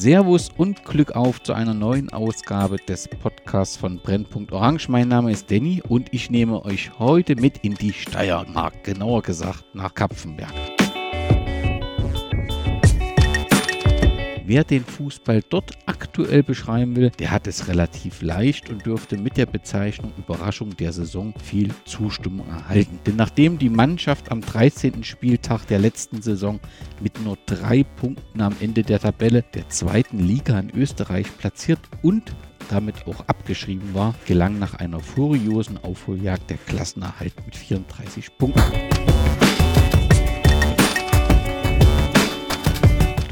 Servus und Glück auf zu einer neuen Ausgabe des Podcasts von Brennpunkt Orange. Mein Name ist Danny und ich nehme euch heute mit in die Steiermark, genauer gesagt nach Kapfenberg. Wer den Fußball dort aktuell beschreiben will, der hat es relativ leicht und dürfte mit der Bezeichnung Überraschung der Saison viel Zustimmung erhalten. Denn nachdem die Mannschaft am 13. Spieltag der letzten Saison mit nur drei Punkten am Ende der Tabelle der zweiten Liga in Österreich platziert und damit auch abgeschrieben war, gelang nach einer furiosen Aufholjagd der Klassenerhalt mit 34 Punkten.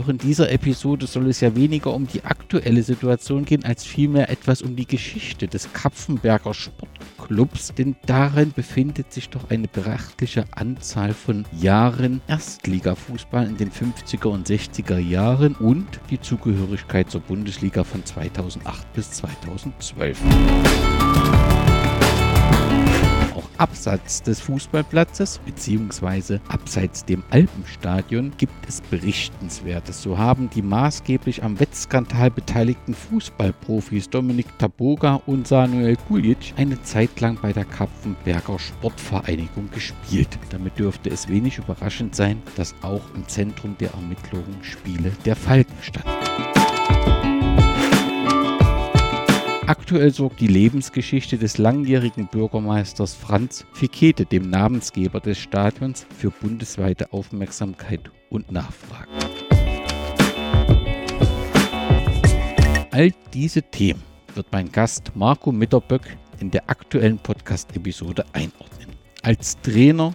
Doch in dieser Episode soll es ja weniger um die aktuelle Situation gehen, als vielmehr etwas um die Geschichte des Kapfenberger Sportclubs, denn darin befindet sich doch eine betrachtliche Anzahl von Jahren Erstligafußball in den 50er und 60er Jahren und die Zugehörigkeit zur Bundesliga von 2008 bis 2012 abseits des Fußballplatzes bzw. abseits dem Alpenstadion gibt es Berichtenswertes. So haben die maßgeblich am Wettskandal beteiligten Fußballprofis Dominik Taboga und Samuel Kulic eine Zeit lang bei der Kapfenberger Sportvereinigung gespielt. Damit dürfte es wenig überraschend sein, dass auch im Zentrum der Ermittlungen Spiele der Falken standen. Aktuell sorgt die Lebensgeschichte des langjährigen Bürgermeisters Franz Fikete, dem Namensgeber des Stadions, für bundesweite Aufmerksamkeit und Nachfrage. All diese Themen wird mein Gast Marco Mitterböck in der aktuellen Podcast-Episode einordnen. Als Trainer,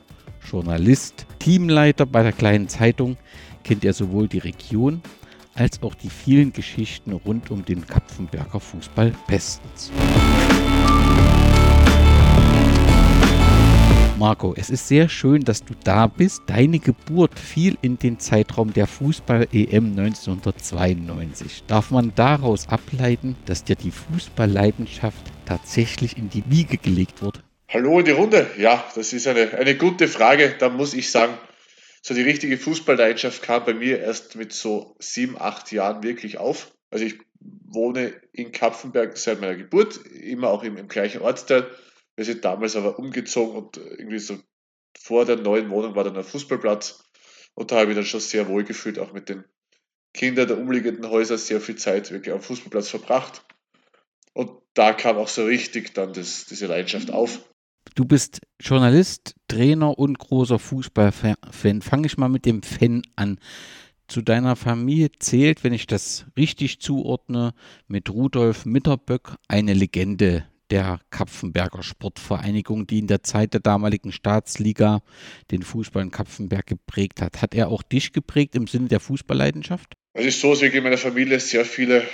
Journalist, Teamleiter bei der kleinen Zeitung kennt er sowohl die Region als auch die vielen Geschichten rund um den Kapfenberger Fußball bestens. Marco, es ist sehr schön, dass du da bist. Deine Geburt fiel in den Zeitraum der Fußball-EM 1992. Darf man daraus ableiten, dass dir die Fußballleidenschaft tatsächlich in die Wiege gelegt wurde? Hallo in die Runde. Ja, das ist eine, eine gute Frage. Da muss ich sagen, so die richtige Fußballleidenschaft kam bei mir erst mit so sieben, acht Jahren wirklich auf. Also ich wohne in Kapfenberg seit meiner Geburt, immer auch im, im gleichen Ortsteil. Wir sind damals aber umgezogen und irgendwie so vor der neuen Wohnung war dann ein Fußballplatz. Und da habe ich dann schon sehr wohl gefühlt, auch mit den Kindern der umliegenden Häuser sehr viel Zeit wirklich am Fußballplatz verbracht. Und da kam auch so richtig dann das, diese Leidenschaft auf. Du bist Journalist, Trainer und großer Fußballfan. Fange ich mal mit dem Fan an. Zu deiner Familie zählt, wenn ich das richtig zuordne, mit Rudolf Mitterböck eine Legende der Kapfenberger Sportvereinigung, die in der Zeit der damaligen Staatsliga den Fußball in Kapfenberg geprägt hat. Hat er auch dich geprägt im Sinne der Fußballleidenschaft? Es ist so, dass wir in meiner Familie sehr viele äh,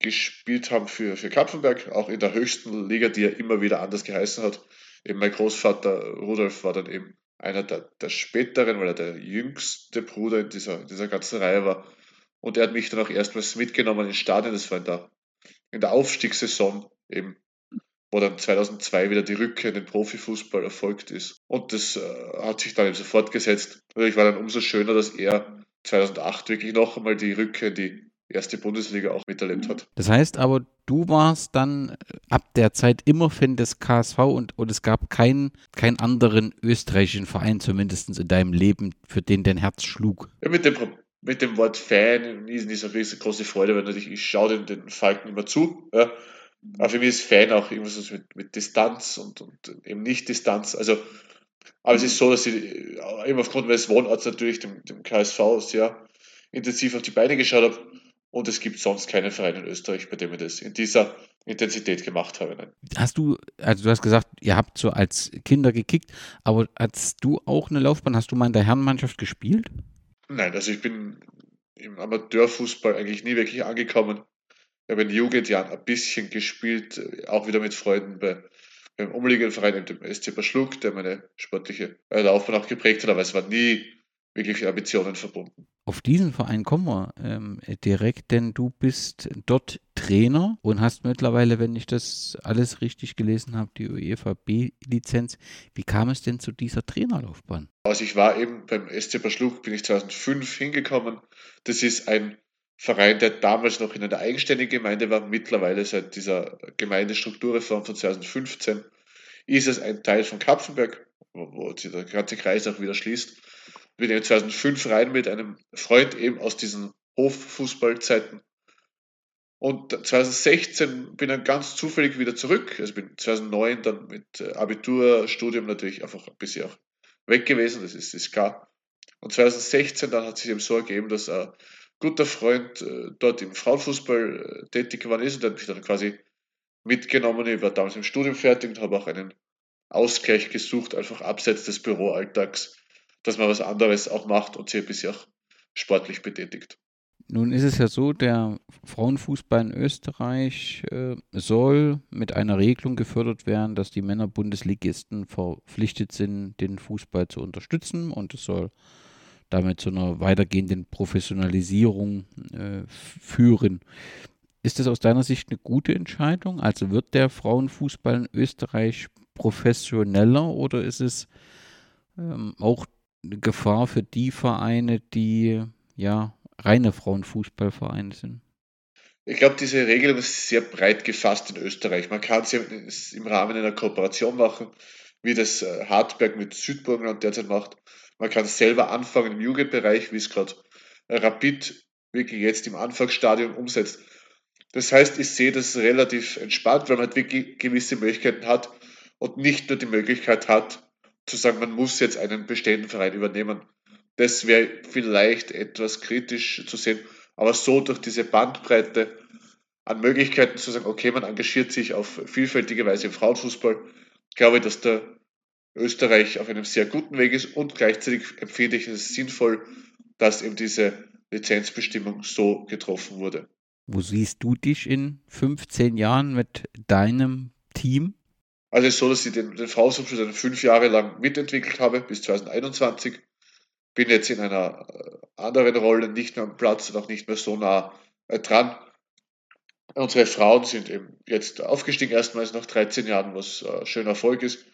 gespielt haben für, für Kapfenberg, auch in der höchsten Liga, die ja immer wieder anders geheißen hat eben mein Großvater Rudolf war dann eben einer der, der späteren, weil er der jüngste Bruder in dieser, dieser ganzen Reihe war. Und er hat mich dann auch erstmals mitgenommen ins Stadion. Das war in der, in der Aufstiegssaison eben, wo dann 2002 wieder die Rückkehr in den Profifußball erfolgt ist. Und das äh, hat sich dann eben so fortgesetzt. Natürlich war dann umso schöner, dass er 2008 wirklich noch einmal die Rückkehr in die erste Bundesliga auch miterlebt hat. Das heißt aber, du warst dann äh, ab der Zeit immer Fan des KSV und, und es gab keinen, keinen anderen österreichischen Verein, zumindest in deinem Leben, für den dein Herz schlug. Ja, mit dem, mit dem Wort Fan ist nicht so eine große Freude, weil natürlich ich schaue den, den Falken immer zu. Ja. Aber für mich ist Fan auch irgendwas mit, mit Distanz und, und eben nicht Distanz. Also, aber es ist so, dass ich äh, eben aufgrund meines Wohnorts natürlich dem, dem KSV sehr intensiv auf die Beine geschaut habe und es gibt sonst keinen Verein in Österreich, bei dem ich das in dieser Intensität gemacht habe. Nein. Hast du, also du hast gesagt, ihr habt so als Kinder gekickt, aber hast du auch eine Laufbahn? Hast du mal in der Herrenmannschaft gespielt? Nein, also ich bin im Amateurfußball eigentlich nie wirklich angekommen. Ich habe in Jugendjahren ein bisschen gespielt, auch wieder mit Freunden bei, beim umliegenden Verein, dem SC Verschluck, der meine sportliche Laufbahn auch geprägt hat, aber es war nie wirklich Ambitionen verbunden. Auf diesen Verein kommen wir ähm, direkt, denn du bist dort Trainer und hast mittlerweile, wenn ich das alles richtig gelesen habe, die UEFA B-Lizenz. Wie kam es denn zu dieser Trainerlaufbahn? Also ich war eben beim SC Verschluck, bin ich 2005 hingekommen. Das ist ein Verein, der damals noch in einer eigenständigen Gemeinde war, mittlerweile seit dieser Gemeindestrukturreform von 2015 ist es ein Teil von Kapfenberg, wo, wo sich der ganze Kreis auch wieder schließt. Bin in 2005 rein mit einem Freund eben aus diesen Hoffußballzeiten. Und 2016 bin dann ganz zufällig wieder zurück. Also bin 2009 dann mit äh, Abiturstudium natürlich einfach ein bisschen auch weg gewesen, das ist, ist klar. Und 2016 dann hat sich eben so ergeben, dass ein guter Freund äh, dort im Frauenfußball äh, tätig geworden ist und der hat mich dann quasi mitgenommen. Ich war damals im Studium fertig und habe auch einen Ausgleich gesucht, einfach abseits des Büroalltags, dass man was anderes auch macht und sich ein bisschen auch sportlich betätigt. Nun ist es ja so, der Frauenfußball in Österreich äh, soll mit einer Regelung gefördert werden, dass die Männerbundesligisten verpflichtet sind, den Fußball zu unterstützen und es soll damit zu einer weitergehenden Professionalisierung äh, führen. Ist das aus deiner Sicht eine gute Entscheidung? Also wird der Frauenfußball in Österreich professioneller oder ist es ähm, auch eine Gefahr für die Vereine, die ja reine Frauenfußballvereine sind? Ich glaube, diese Regelung ist sehr breit gefasst in Österreich. Man kann es im Rahmen einer Kooperation machen, wie das äh, Hartberg mit Südburgenland derzeit macht. Man kann selber anfangen im Jugendbereich, wie es gerade Rapid wirklich jetzt im Anfangsstadium umsetzt. Das heißt, ich sehe das relativ entspannt, weil man halt wirklich gewisse Möglichkeiten hat und nicht nur die Möglichkeit hat, zu sagen, man muss jetzt einen bestehenden Verein übernehmen. Das wäre vielleicht etwas kritisch zu sehen, aber so durch diese Bandbreite an Möglichkeiten zu sagen, okay, man engagiert sich auf vielfältige Weise im Frauenfußball, glaube ich, dass der Österreich auf einem sehr guten Weg ist und gleichzeitig empfinde ich es sinnvoll, dass eben diese Lizenzbestimmung so getroffen wurde. Wo siehst du dich in 15 Jahren mit deinem Team? Also so, dass ich den, den Frauenfußball dann fünf Jahre lang mitentwickelt habe, bis 2021. Bin jetzt in einer äh, anderen Rolle nicht mehr am Platz und auch nicht mehr so nah äh, dran. Unsere Frauen sind eben jetzt aufgestiegen, erstmals nach 13 Jahren, was äh, schöner Erfolg ist.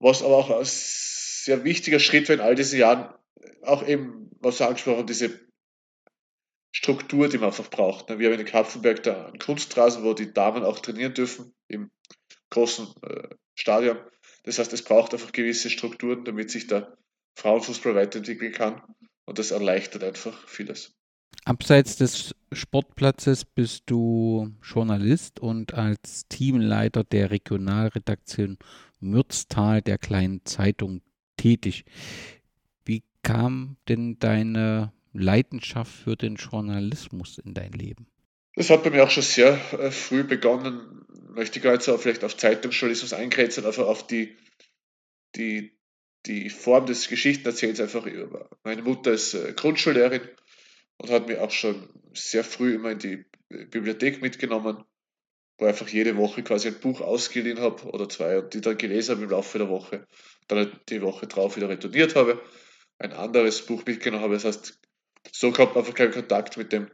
Was aber auch ein sehr wichtiger Schritt war in all diesen Jahren, auch eben, was du angesprochen diese Struktur, die man einfach braucht. Wir haben in Kapfenberg da einen Kunstrasen, wo die Damen auch trainieren dürfen, im großen äh, Stadion. Das heißt, es braucht einfach gewisse Strukturen, damit sich der Frauenfußball weiterentwickeln kann. Und das erleichtert einfach vieles. Abseits des Sportplatzes bist du Journalist und als Teamleiter der Regionalredaktion Mürztal der kleinen Zeitung tätig. Wie kam denn deine Leidenschaft für den Journalismus in dein Leben? Das hat bei mir auch schon sehr äh, früh begonnen. Möchte gar nicht so vielleicht auf Zeitungsjournalismus eingrenzen, einfach auf die, die, die Form des Geschichtenerzählens einfach über. Meine Mutter ist äh, Grundschullehrerin und hat mir auch schon sehr früh immer in die Bibliothek mitgenommen, wo ich einfach jede Woche quasi ein Buch ausgeliehen habe oder zwei und die dann gelesen habe im Laufe der Woche, dann halt die Woche drauf wieder retourniert habe, ein anderes Buch mitgenommen habe. Das heißt, so kommt man einfach keinen Kontakt mit dem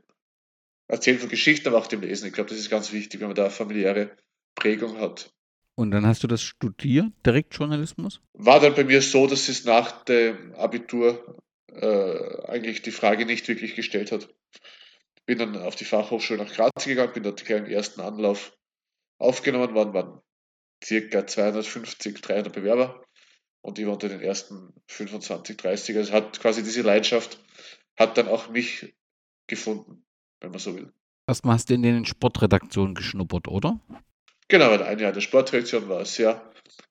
Erzählen von Geschichten, aber auch dem Lesen. Ich glaube, das ist ganz wichtig, wenn man da familiäre Prägung hat. Und dann hast du das studiert, direkt Journalismus? War dann bei mir so, dass es nach dem Abitur äh, eigentlich die Frage nicht wirklich gestellt hat. Bin dann auf die Fachhochschule nach Graz gegangen, bin dort gleich im ersten Anlauf aufgenommen worden, waren circa 250, 300 Bewerber und ich war unter den ersten 25, 30. Also hat quasi diese Leidenschaft, hat dann auch mich gefunden, wenn man so will. Erstmal hast du in den Sportredaktionen geschnuppert, oder? Genau, ein Jahr der Sportredaktion war eine sehr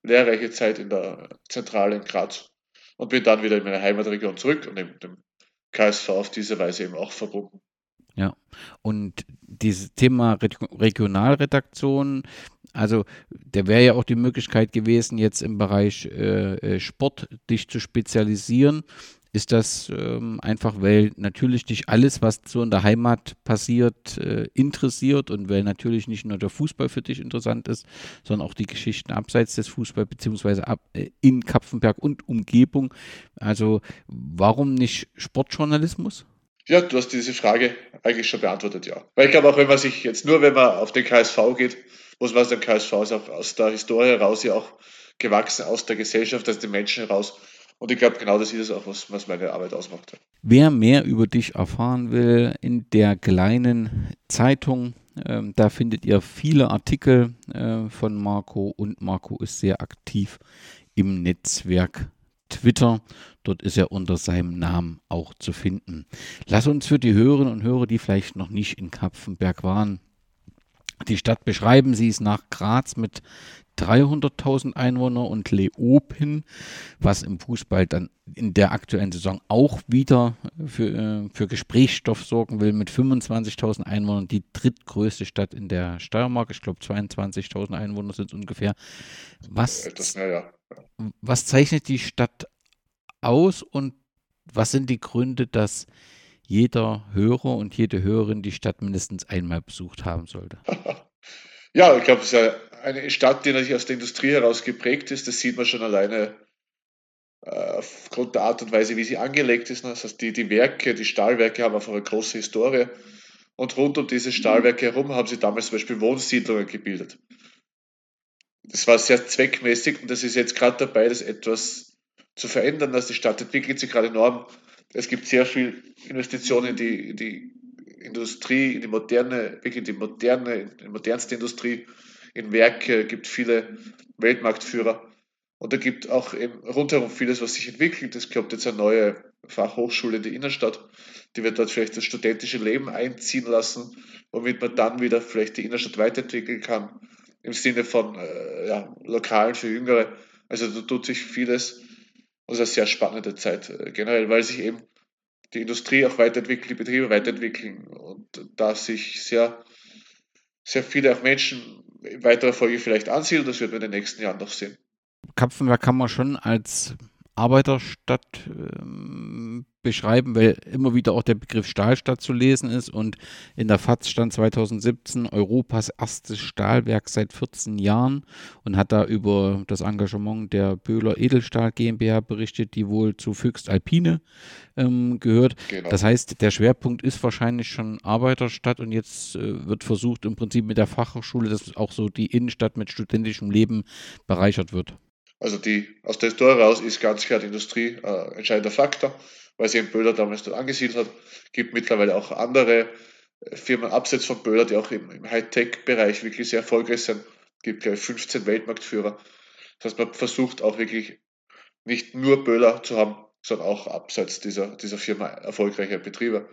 lehrreiche Zeit in der Zentrale in Graz und bin dann wieder in meine Heimatregion zurück und eben dem KSV auf diese Weise eben auch verbunden. Ja, und dieses Thema Regionalredaktion, also der wäre ja auch die Möglichkeit gewesen, jetzt im Bereich äh, äh, Sport dich zu spezialisieren ist das ähm, einfach, weil natürlich dich alles, was so in der Heimat passiert, äh, interessiert und weil natürlich nicht nur der Fußball für dich interessant ist, sondern auch die Geschichten abseits des Fußballs, beziehungsweise ab, äh, in Kapfenberg und Umgebung. Also warum nicht Sportjournalismus? Ja, du hast diese Frage eigentlich schon beantwortet, ja. Weil ich glaube auch, wenn man sich jetzt nur, wenn man auf den KSV geht, muss man aus dem KSV ist auch aus der Historie heraus ja auch gewachsen, aus der Gesellschaft, aus den Menschen heraus Und ich glaube, genau das ist es auch, was, was meine Arbeit ausmacht. Wer mehr über dich erfahren will, in der kleinen Zeitung, äh, da findet ihr viele Artikel äh, von Marco und Marco ist sehr aktiv im Netzwerk Twitter. Dort ist er unter seinem Namen auch zu finden. Lass uns für die Hörerinnen und Hörer, die vielleicht noch nicht in Kapfenberg waren, die Stadt beschreiben. Sie ist nach Graz mit 300.000 Einwohner und Leopen, was im Fußball dann in der aktuellen Saison auch wieder für, äh, für Gesprächsstoff sorgen will, mit 25.000 Einwohnern, die drittgrößte Stadt in der Steiermark. Ich glaube, 22.000 Einwohner sind es ungefähr. Was, das, ja, ja. was zeichnet die Stadt aus und was sind die Gründe, dass jeder Hörer und jede Hörerin die Stadt mindestens einmal besucht haben sollte? Ja, ich glaube, es ist ja eine Stadt, die natürlich aus der Industrie heraus geprägt ist. Das sieht man schon alleine äh, aufgrund der Art und Weise, wie sie angelegt ist. Das heißt, die, die Werke, die Stahlwerke haben einfach eine große Historie. Und rund um diese Stahlwerke herum haben sie damals zum Beispiel Wohnsiedlungen gebildet. Das war sehr zweckmäßig und das ist jetzt gerade dabei, das etwas zu verändern. Dass die Stadt entwickelt sich gerade enorm. Es gibt sehr viel Investitionen in die, in die Industrie, in die moderne, wirklich in die moderne, in die modernste Industrie, in Werke, gibt viele Weltmarktführer. Und da gibt auch eben rundherum vieles, was sich entwickelt. Es kommt jetzt eine neue Fachhochschule in die Innenstadt, die wird dort vielleicht das studentische Leben einziehen lassen, womit man dann wieder vielleicht die Innenstadt weiterentwickeln kann, im Sinne von äh, ja, Lokalen für Jüngere. Also da tut sich vieles. Ist eine sehr spannende Zeit äh, generell, weil sich eben die Industrie auch weiterentwickelt, die Betriebe weiterentwickeln und da sich sehr, sehr viele auch Menschen in weiterer Folge vielleicht ansiedeln, das wird man in den nächsten Jahren noch sehen. Kapfenberg kann man schon als Arbeiterstadt ähm, beschreiben, weil immer wieder auch der Begriff Stahlstadt zu lesen ist und in der FAZ stand 2017 Europas erstes Stahlwerk seit 14 Jahren und hat da über das Engagement der Böhler Edelstahl GmbH berichtet, die wohl zu Füchst Alpine ähm, gehört. Genau. Das heißt, der Schwerpunkt ist wahrscheinlich schon Arbeiterstadt und jetzt äh, wird versucht im Prinzip mit der Fachhochschule, dass auch so die Innenstadt mit studentischem Leben bereichert wird. Also die, aus der Historie raus ist ganz klar die Industrie äh, entscheidender Faktor, weil sie in Böhler damals dort angesiedelt hat. Gibt mittlerweile auch andere äh, Firmen abseits von Böhler, die auch im, im Hightech-Bereich wirklich sehr erfolgreich sind. Gibt gleich 15 Weltmarktführer. Das heißt, man versucht auch wirklich nicht nur Böhler zu haben, sondern auch abseits dieser, dieser Firma erfolgreiche Betriebe.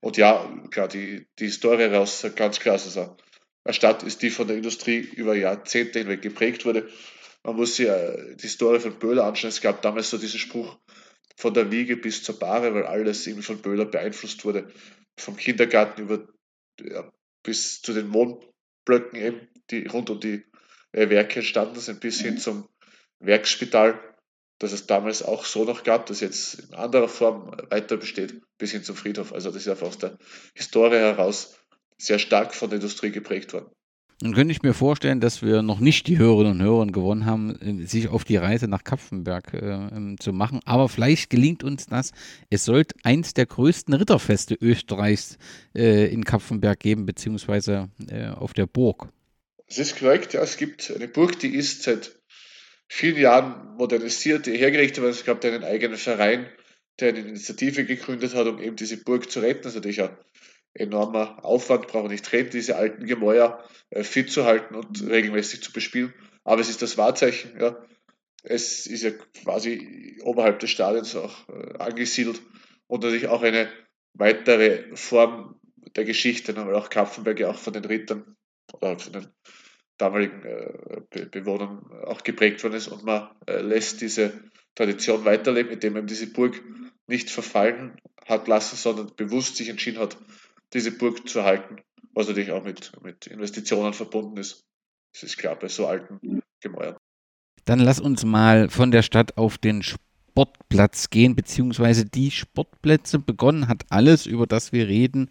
Und ja, klar, die, die Historie raus ganz klar, also eine Stadt ist, die von der Industrie über Jahrzehnte hinweg geprägt wurde man muss sich äh, die Story von Böhler anschauen. Es gab damals so diesen Spruch von der Wiege bis zur Bahre, weil alles irgendwie von Böhler beeinflusst wurde. Vom Kindergarten über ja, bis zu den Wohnblöcken eben, die rund um die äh, Werke entstanden sind, bis hin zum Werksspital, das es damals auch so noch gab, das jetzt in anderer Form weiter besteht, bis hin zum Friedhof. Also das ist einfach aus der Historie heraus sehr stark von der Industrie geprägt worden. Dann könnte ich mir vorstellen, dass wir noch nicht die Hörerinnen und Hörer gewonnen haben, äh, sich auf die Reise nach Kapfenberg äh, ähm, zu machen. Aber vielleicht gelingt uns das. Es sollte eins der größten Ritterfeste Österreichs äh, in Kapfenberg geben, beziehungsweise äh, auf der Burg. Das ist korrekt, ja. Es gibt eine Burg, die ist seit vielen Jahren modernisiert, hergerichtet worden. Es gab einen eigenen Verein, der eine Initiative gegründet hat, um eben diese Burg zu retten. Das ist natürlich ein enormer Aufwand, brauchen nicht reden, diese alten Gemäuer äh, fit zu halten und regelmäßig zu bespielen. Aber es ist das Wahrzeichen, ja. Es ist ja quasi oberhalb des Stadions auch äh, angesiedelt und natürlich auch eine weitere Form der Geschichte, weil auch Kapfenberg ja auch von den Rittern oder von den damaligen äh, Be Bewohnern auch geprägt worden ist und man lässt diese Tradition weiterleben, indem man diese Burg nicht verfallen hat lassen, sondern bewusst sich entschieden hat, diese Burg zu halten, was natürlich auch mit, mit Investitionen verbunden ist. Das ist klar bei so alten Gemäuern. Dann lass uns mal von der Stadt auf den Sportplatz gehen, beziehungsweise die Sportplätze. Begonnen hat alles, über das wir reden,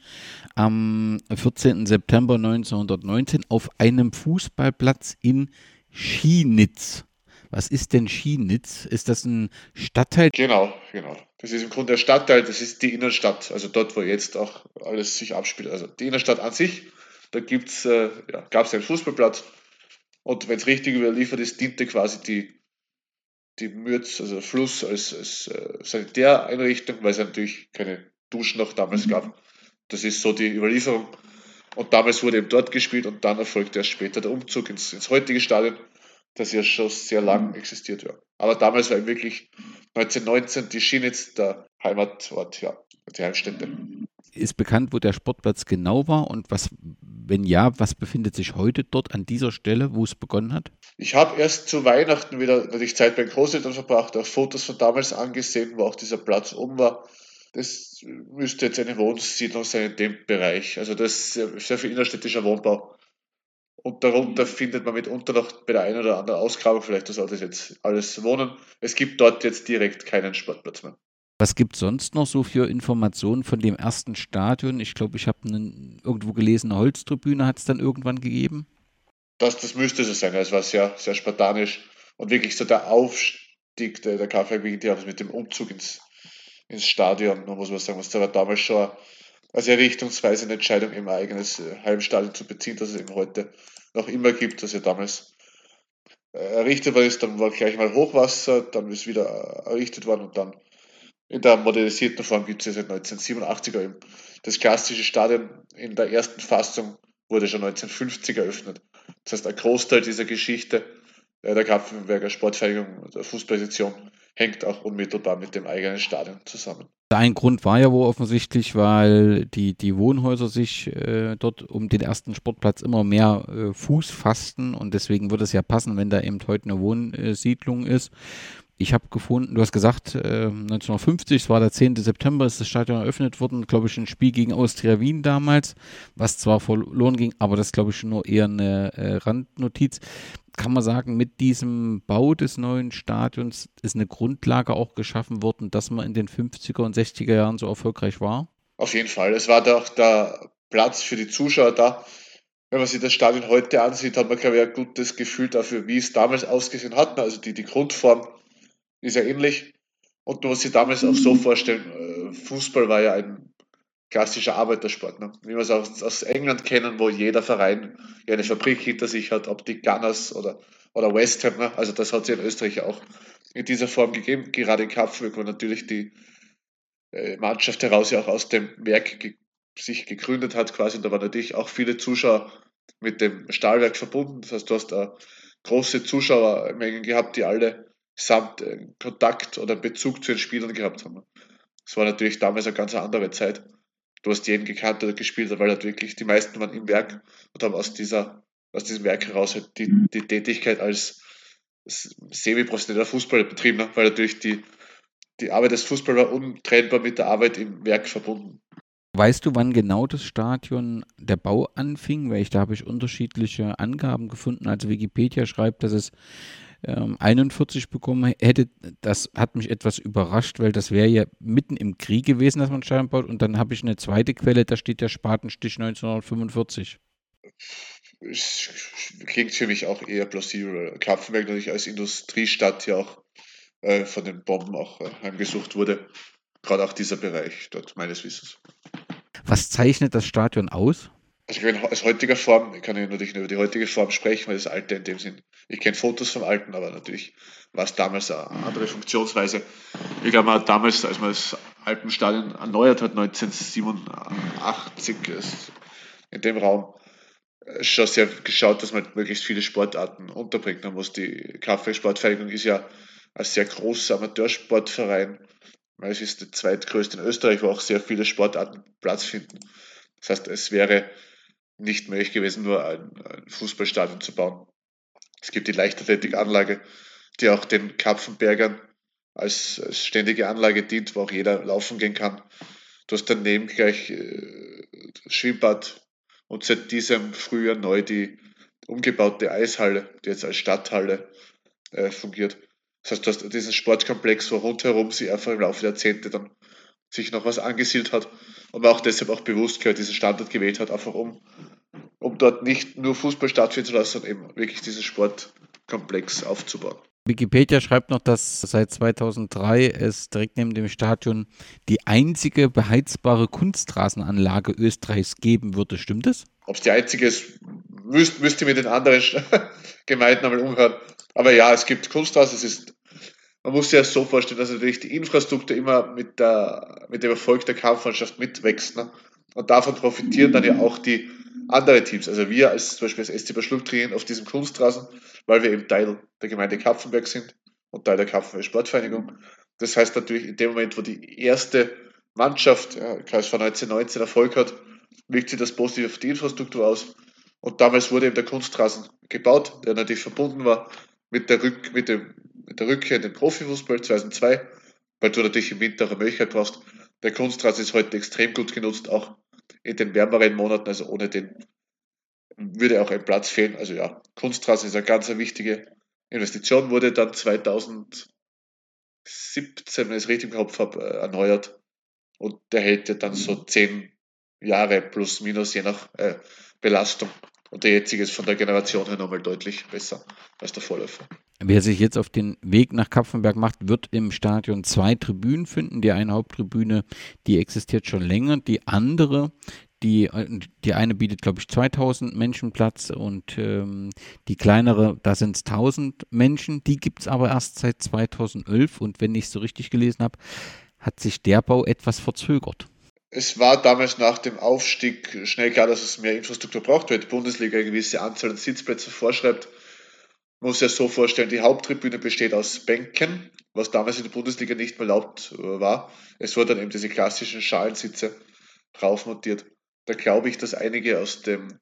am 14. September 1919 auf einem Fußballplatz in Schienitz. Was ist denn Schienitz? Ist das ein Stadtteil? Genau, genau. Das ist im Grunde der Stadtteil, das ist die Innenstadt, also dort, wo jetzt auch alles sich abspielt. Also die Innenstadt an sich, da gibt's, äh, ja, gab es einen Fußballplatz und wenn es richtig überliefert ist, diente quasi die, die Mürz, also Fluss als, als äh, Sanitäreinrichtung, weil es natürlich keine Duschen noch damals gab. Das ist so die Überlieferung. Und damals wurde eben dort gespielt und dann erfolgte erst später der Umzug ins, ins heutige Stadion, das ja schon sehr lang existiert. Ja. Aber damals war wirklich 1919 die Schienitz der Heimatort, ja, die Heimstätte. Ist bekannt, wo der Sportplatz genau war und was, wenn ja, was befindet sich heute dort an dieser Stelle, wo es begonnen hat? Ich habe erst zu Weihnachten wieder natürlich Zeit bei den Großeltern verbracht, auch Fotos von damals angesehen, wo auch dieser Platz oben war. Das müsste jetzt eine Wohnsiedlung sein in dem Bereich. Also das ist sehr viel innerstädtischer Wohnbau. Und darunter findet man mitunter noch bei der einen oder anderen Ausgrabung, vielleicht das jetzt alles wohnen. Es gibt dort jetzt direkt keinen Sportplatz mehr. Was gibt es sonst noch so für Informationen von dem ersten Stadion? Ich glaube, ich habe irgendwo gelesen, eine Holztribüne hat es dann irgendwann gegeben. Das, das müsste so sein. Es war sehr, sehr spartanisch. Und wirklich so der Aufstieg der, der KfW beginnt mit dem Umzug ins, ins Stadion. Da muss man sagen, was war damals schon als richtungsweisende Entscheidung, eben ein eigenes äh, Heimstadion zu beziehen, das es eben heute noch immer gibt, das ja damals äh, errichtet worden ist. Dann war gleich mal Hochwasser, dann ist wieder errichtet worden und dann in der modernisierten Form gibt es ja seit 1987 eben. Das klassische Stadion in der ersten Fassung wurde schon 1950 eröffnet. Das heißt, ein Großteil dieser Geschichte äh, der Kapfenberger Sportvereinigung, der Fußposition, hängt auch unmittelbar mit dem eigenen Stadion zusammen. Ein Grund war ja wohl offensichtlich, weil die, die Wohnhäuser sich äh, dort um den ersten Sportplatz immer mehr äh, Fuß fassten und deswegen würde es ja passen, wenn da eben heute eine Wohnsiedlung ist. Ich habe gefunden, du hast gesagt, äh, 1950, es war der 10. September, ist das Stadion eröffnet worden, glaube ich, ein Spiel gegen Austria Wien damals, was zwar verloren ging, aber das glaube ich nur eher eine äh, Randnotiz. Kann man sagen, mit diesem Bau des neuen Stadions ist eine Grundlage auch geschaffen worden, dass man in den 50er und 60er Jahren so erfolgreich war? Auf jeden Fall. Es war doch der Platz für die Zuschauer da. Wenn man sich das Stadion heute ansieht, hat man, glaube ich, ein gutes Gefühl dafür, wie es damals ausgesehen hat. Also die, die Grundform ist ja ähnlich. Und du musst dir damals auch so vorstellen, äh, Fußball war ja ein klassischer Arbeitersport, ne? wie wir es auch aus England kennen, wo jeder Verein eine Fabrik hinter sich hat, ob die Gunners oder, oder West Ham. Ne? Also das hat es in Österreich auch in dieser Form gegeben, gerade in Kapfenberg, wo natürlich die äh, Mannschaft heraus ja auch aus dem Werk ge sich gegründet hat quasi. Und da waren natürlich auch viele Zuschauer mit dem Stahlwerk verbunden. Das heißt, du hast da große Zuschauermengen gehabt, die alle samt äh, Kontakt oder Bezug zu den Spielern gehabt haben. Das war natürlich damals eine ganz andere Zeit. Du hast jeden gekannt, der gespielt hat, weil halt wirklich die meisten waren im Werk und haben aus, dieser, aus diesem Werk heraus halt die, die Tätigkeit als semi-professioneller Fußballer betrieben, weil natürlich die, die Arbeit des Fußballers war untrennbar mit der Arbeit im Werk verbunden. Weißt du, wann genau das Stadion der Bau anfing? Weil ich da habe ich unterschiedliche Angaben gefunden. Also Wikipedia schreibt, dass es 41 ähm, bekommen hätte, das hat mich etwas überrascht, weil das wäre ja mitten im Krieg gewesen, dass man Stadion baut. Und dann habe ich eine zweite Quelle, da steht der Spatenstich 1945. Klingt für mich auch eher plausibel. Kapfenberg natürlich als Industriestadt ja auch äh, von den Bomben auch äh, heimgesucht wurde. Gerade auch dieser Bereich dort, meines Wissens. Was zeichnet das Stadion aus? Also ich als heutiger Form, ich kann ja natürlich nur über die heutige Form sprechen, weil das alte in dem Sinn, ich kenne Fotos vom alten, aber natürlich war es damals eine andere Funktionsweise. Ich glaube, man hat damals, als man das Alpenstadion erneuert hat, 1987, in dem Raum, äh, schon sehr geschaut, dass man möglichst viele Sportarten unterbringt. Man muss die Kaffeesportvereinigung ist ja ein sehr großer Amateursportverein, es ist der zweitgrößte in Österreich, wo auch sehr viele Sportarten Platz finden. Das heißt, es wäre nicht möglich gewesen, nur ein, ein Fußballstadion zu bauen. Es gibt die Leichtathletikanlage, die auch den Kapfenbergern als, als, ständige Anlage dient, wo auch jeder laufen gehen kann. Du hast daneben gleich äh, Schwimmbad und seit diesem Frühjahr neu die umgebaute Eishalle, die jetzt als Stadthalle äh, fungiert. Das heißt, du hast diesen Sportkomplex, wo rundherum sie einfach im Laufe der Jahrzehnte dann sich noch was angesiedelt hat und man auch deshalb auch bewusst gehört, diesen Standort gewählt hat, einfach um, um dort nicht nur Fußball stattfinden zu lassen, sondern eben wirklich diesen Sportkomplex aufzubauen. Wikipedia schreibt noch, dass seit 2003 es direkt neben dem Stadion die einzige beheizbare Kunstrasenanlage Österreichs geben würde. Stimmt das? Ob es die einzige ist, müsste müsst ihr mit den anderen Gemeinden einmal umhören. Aber ja, es gibt Kunstrasen, es ist man muss sich ja so vorstellen, dass natürlich die Infrastruktur immer mit, der, mit dem Erfolg der Kampfmannschaft mitwächst. Ne? Und davon profitieren dann ja auch die anderen Teams. Also wir als zum Beispiel als SC trainieren auf diesem Kunstrasen, weil wir eben Teil der Gemeinde Kapfenberg sind und Teil der Kapfenberg Sportvereinigung. Das heißt natürlich, in dem Moment, wo die erste Mannschaft, ja, KSV 1919, Erfolg hat, wirkt sich das positiv auf die Infrastruktur aus. Und damals wurde eben der Kunstrasen gebaut, der natürlich verbunden war mit der, Rück, mit dem, mit der Rückkehr in den Profifußball 2002, weil du natürlich im Winter auch eine Möglichkeit brauchst. Der Kunstrasen ist heute extrem gut genutzt, auch in den wärmeren Monaten, also ohne den würde auch ein Platz fehlen. Also ja, Kunstrasen ist eine ganz wichtige Investition, wurde dann 2017, wenn ich es richtig im Kopf habe, äh, erneuert. Und der hält ja dann so zehn Jahre plus minus, je nach äh, Belastung. Und der jetzige ist von der Generation her nochmal deutlich besser als der Vorläufer. Wer sich jetzt auf den Weg nach Kapfenberg macht, wird im Stadion zwei Tribünen finden. Die eine Haupttribüne, die existiert schon länger. Die andere, die, die eine bietet, glaube ich, 2000 Menschen Platz und ähm, die kleinere, da sind es 1000 Menschen. Die gibt es aber erst seit 2011 und wenn ich es so richtig gelesen habe, hat sich der Bau etwas verzögert. Es war damals nach dem Aufstieg schnell klar, dass es mehr Infrastruktur braucht, weil die Bundesliga eine gewisse Anzahl an Sitzplätzen vorschreibt. Man muss ja so vorstellen, die Haupttribüne besteht aus Bänken, was damals in der Bundesliga nicht mehr erlaubt äh, war. Es wurden dann eben diese klassischen Schalensitze drauf montiert. Da glaube ich, dass einige aus, dem,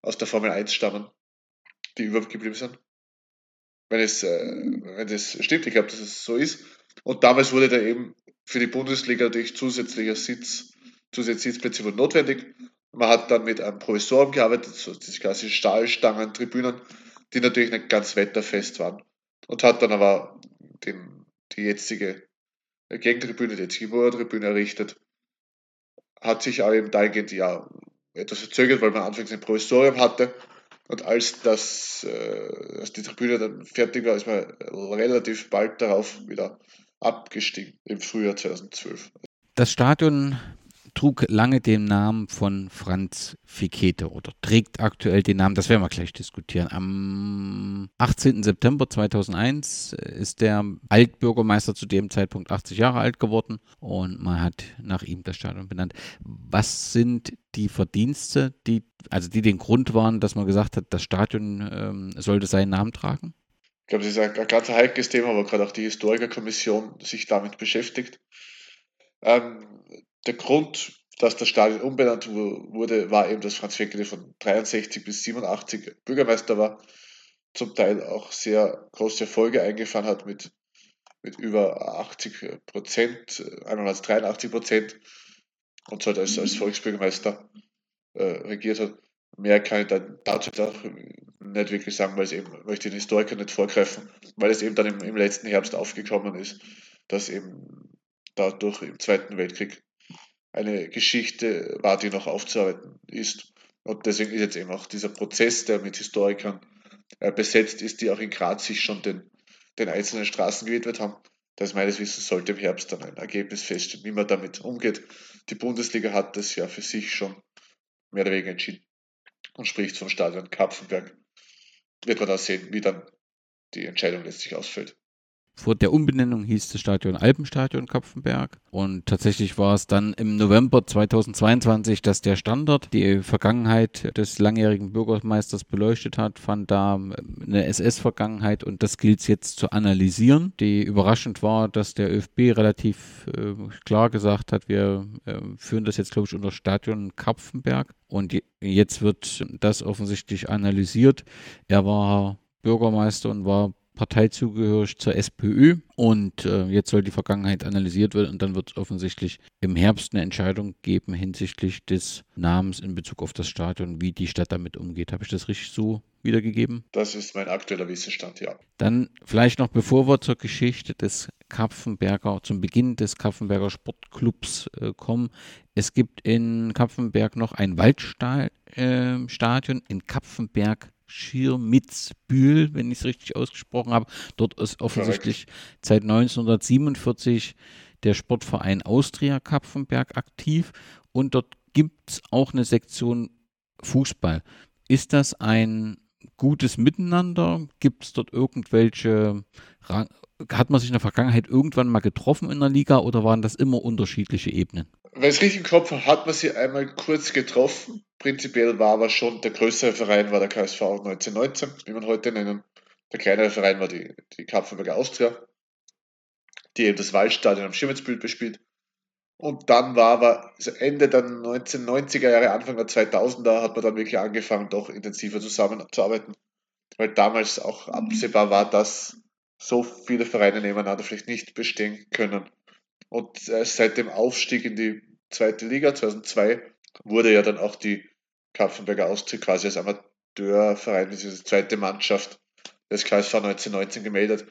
aus der Formel 1 stammen, die übergeblieben sind. Wenn es, äh, wenn das stimmt, ich glaube, dass es so ist. Und damals wurde da eben für die Bundesliga natürlich zusätzlicher Sitz, zusätzliche Sitzplätze wurden notwendig. Man hat dann mit einem Provisorium gearbeitet, so diese klassischen Stahlstangen, Tribünen, die natürlich nicht ganz wetterfest waren. Und hat dann aber den, die jetzige Gegentribüne, die jetzige Mauertribüne errichtet. Hat sich aber eben dahingehend ja etwas verzögert, weil man anfangs ein Provisorium hatte. Und als, das, äh, als die Tribüne dann fertig war, ist man relativ bald darauf wieder abgestiegen im Frühjahr 2012. Das Stadion trug lange den Namen von Franz Fikete oder trägt aktuell den Namen, das werden wir gleich diskutieren. Am 18. September 2001 ist der Altbürgermeister zu dem Zeitpunkt 80 Jahre alt geworden und man hat nach ihm das Stadion benannt. Was sind die Verdienste, die, also die den Grund waren, dass man gesagt hat, das Stadion ähm, sollte seinen Namen tragen? Ich glaube, das ist ein, ein ganz heikles Thema, aber gerade auch die Historikerkommission sich damit beschäftigt. Ähm, der Grund, dass das Stadion umbenannt wurde, war eben, dass Franz Fekete von 63 bis 87 Bürgermeister war, zum Teil auch sehr große Erfolge eingefahren hat mit, mit über 80 Prozent, einmal als 83 Prozent und so als, als Volksbürgermeister äh, regiert hat. Mehr kann ich dann dazu auch nicht wirklich sagen, weil es eben, möchte den Historiker nicht vorgreifen, weil es eben dann im, im letzten Herbst aufgekommen ist, dass eben dadurch im Zweiten Weltkrieg eine Geschichte war, die noch aufzuarbeiten ist. Und deswegen ist jetzt eben auch dieser Prozess, der mit Historikern äh, besetzt ist, die auch in Graz sich schon den, den einzelnen Straßen gewidmet haben. Das meines Wissens sollte im Herbst dann ein Ergebnis feststellen, wie man damit umgeht. Die Bundesliga hat das ja für sich schon mehr oder weniger entschieden und spricht vom Stadion Kapfenberg. Wird man da sehen, wie dann die Entscheidung letztlich ausfällt. Vor der Umbenennung hieß das Stadion Alpenstadion Kapfenberg und tatsächlich war es dann im November 2022, dass der Standard die Vergangenheit des langjährigen Bürgermeisters beleuchtet hat, fand da eine SS-Vergangenheit und das gilt es jetzt zu analysieren. Die überraschend war, dass der ÖFB relativ äh, klar gesagt hat, wir äh, führen das jetzt glaube ich unter Stadion Kapfenberg und jetzt wird das offensichtlich analysiert. Er war Bürgermeister und war parteizugehörig zur SPÖ und äh, jetzt soll die Vergangenheit analysiert werden und dann wird es offensichtlich im Herbst eine Entscheidung geben hinsichtlich des Namens in Bezug auf das Stadion, wie die Stadt damit umgeht. Habe ich das richtig so wiedergegeben? Das ist mein aktueller Wissensstand, ja. Dann vielleicht noch, bevor wir zur Geschichte des Kapfenberger, zum Beginn des Kapfenberger Sportclubs äh, kommen. Es gibt in Kapfenberg noch ein Waldstadion äh, in Kapfenberg Schirmitzbühl, wenn ich es richtig ausgesprochen habe. Dort ist offensichtlich Correct. seit 1947 der Sportverein Austria Kapfenberg aktiv und dort gibt es auch eine Sektion Fußball. Ist das ein gutes Miteinander? Gibt es dort irgendwelche, hat man sich in der Vergangenheit irgendwann mal getroffen in der Liga oder waren das immer unterschiedliche Ebenen? Wenn ich es richtig im Kopf habe, hat man sie einmal kurz getroffen. Prinzipiell war aber schon der größere Verein war der KSV 1919, wie man heute nennen. Der kleinere Verein war die, die Kapfenberger Austria, die eben das Waldstadion am Schirmitzbild bespielt. Und dann war aber Ende der 1990er Jahre, Anfang der 2000er hat man dann wirklich angefangen, doch intensiver zusammenzuarbeiten. Weil damals auch absehbar war, dass so viele Vereine nebeneinander vielleicht nicht bestehen können. Und äh, seit dem Aufstieg in die zweite Liga 2002 wurde ja dann auch die Kapfenberger Austria quasi als Amateurverein, diese zweite Mannschaft des KSV 1919 gemeldet.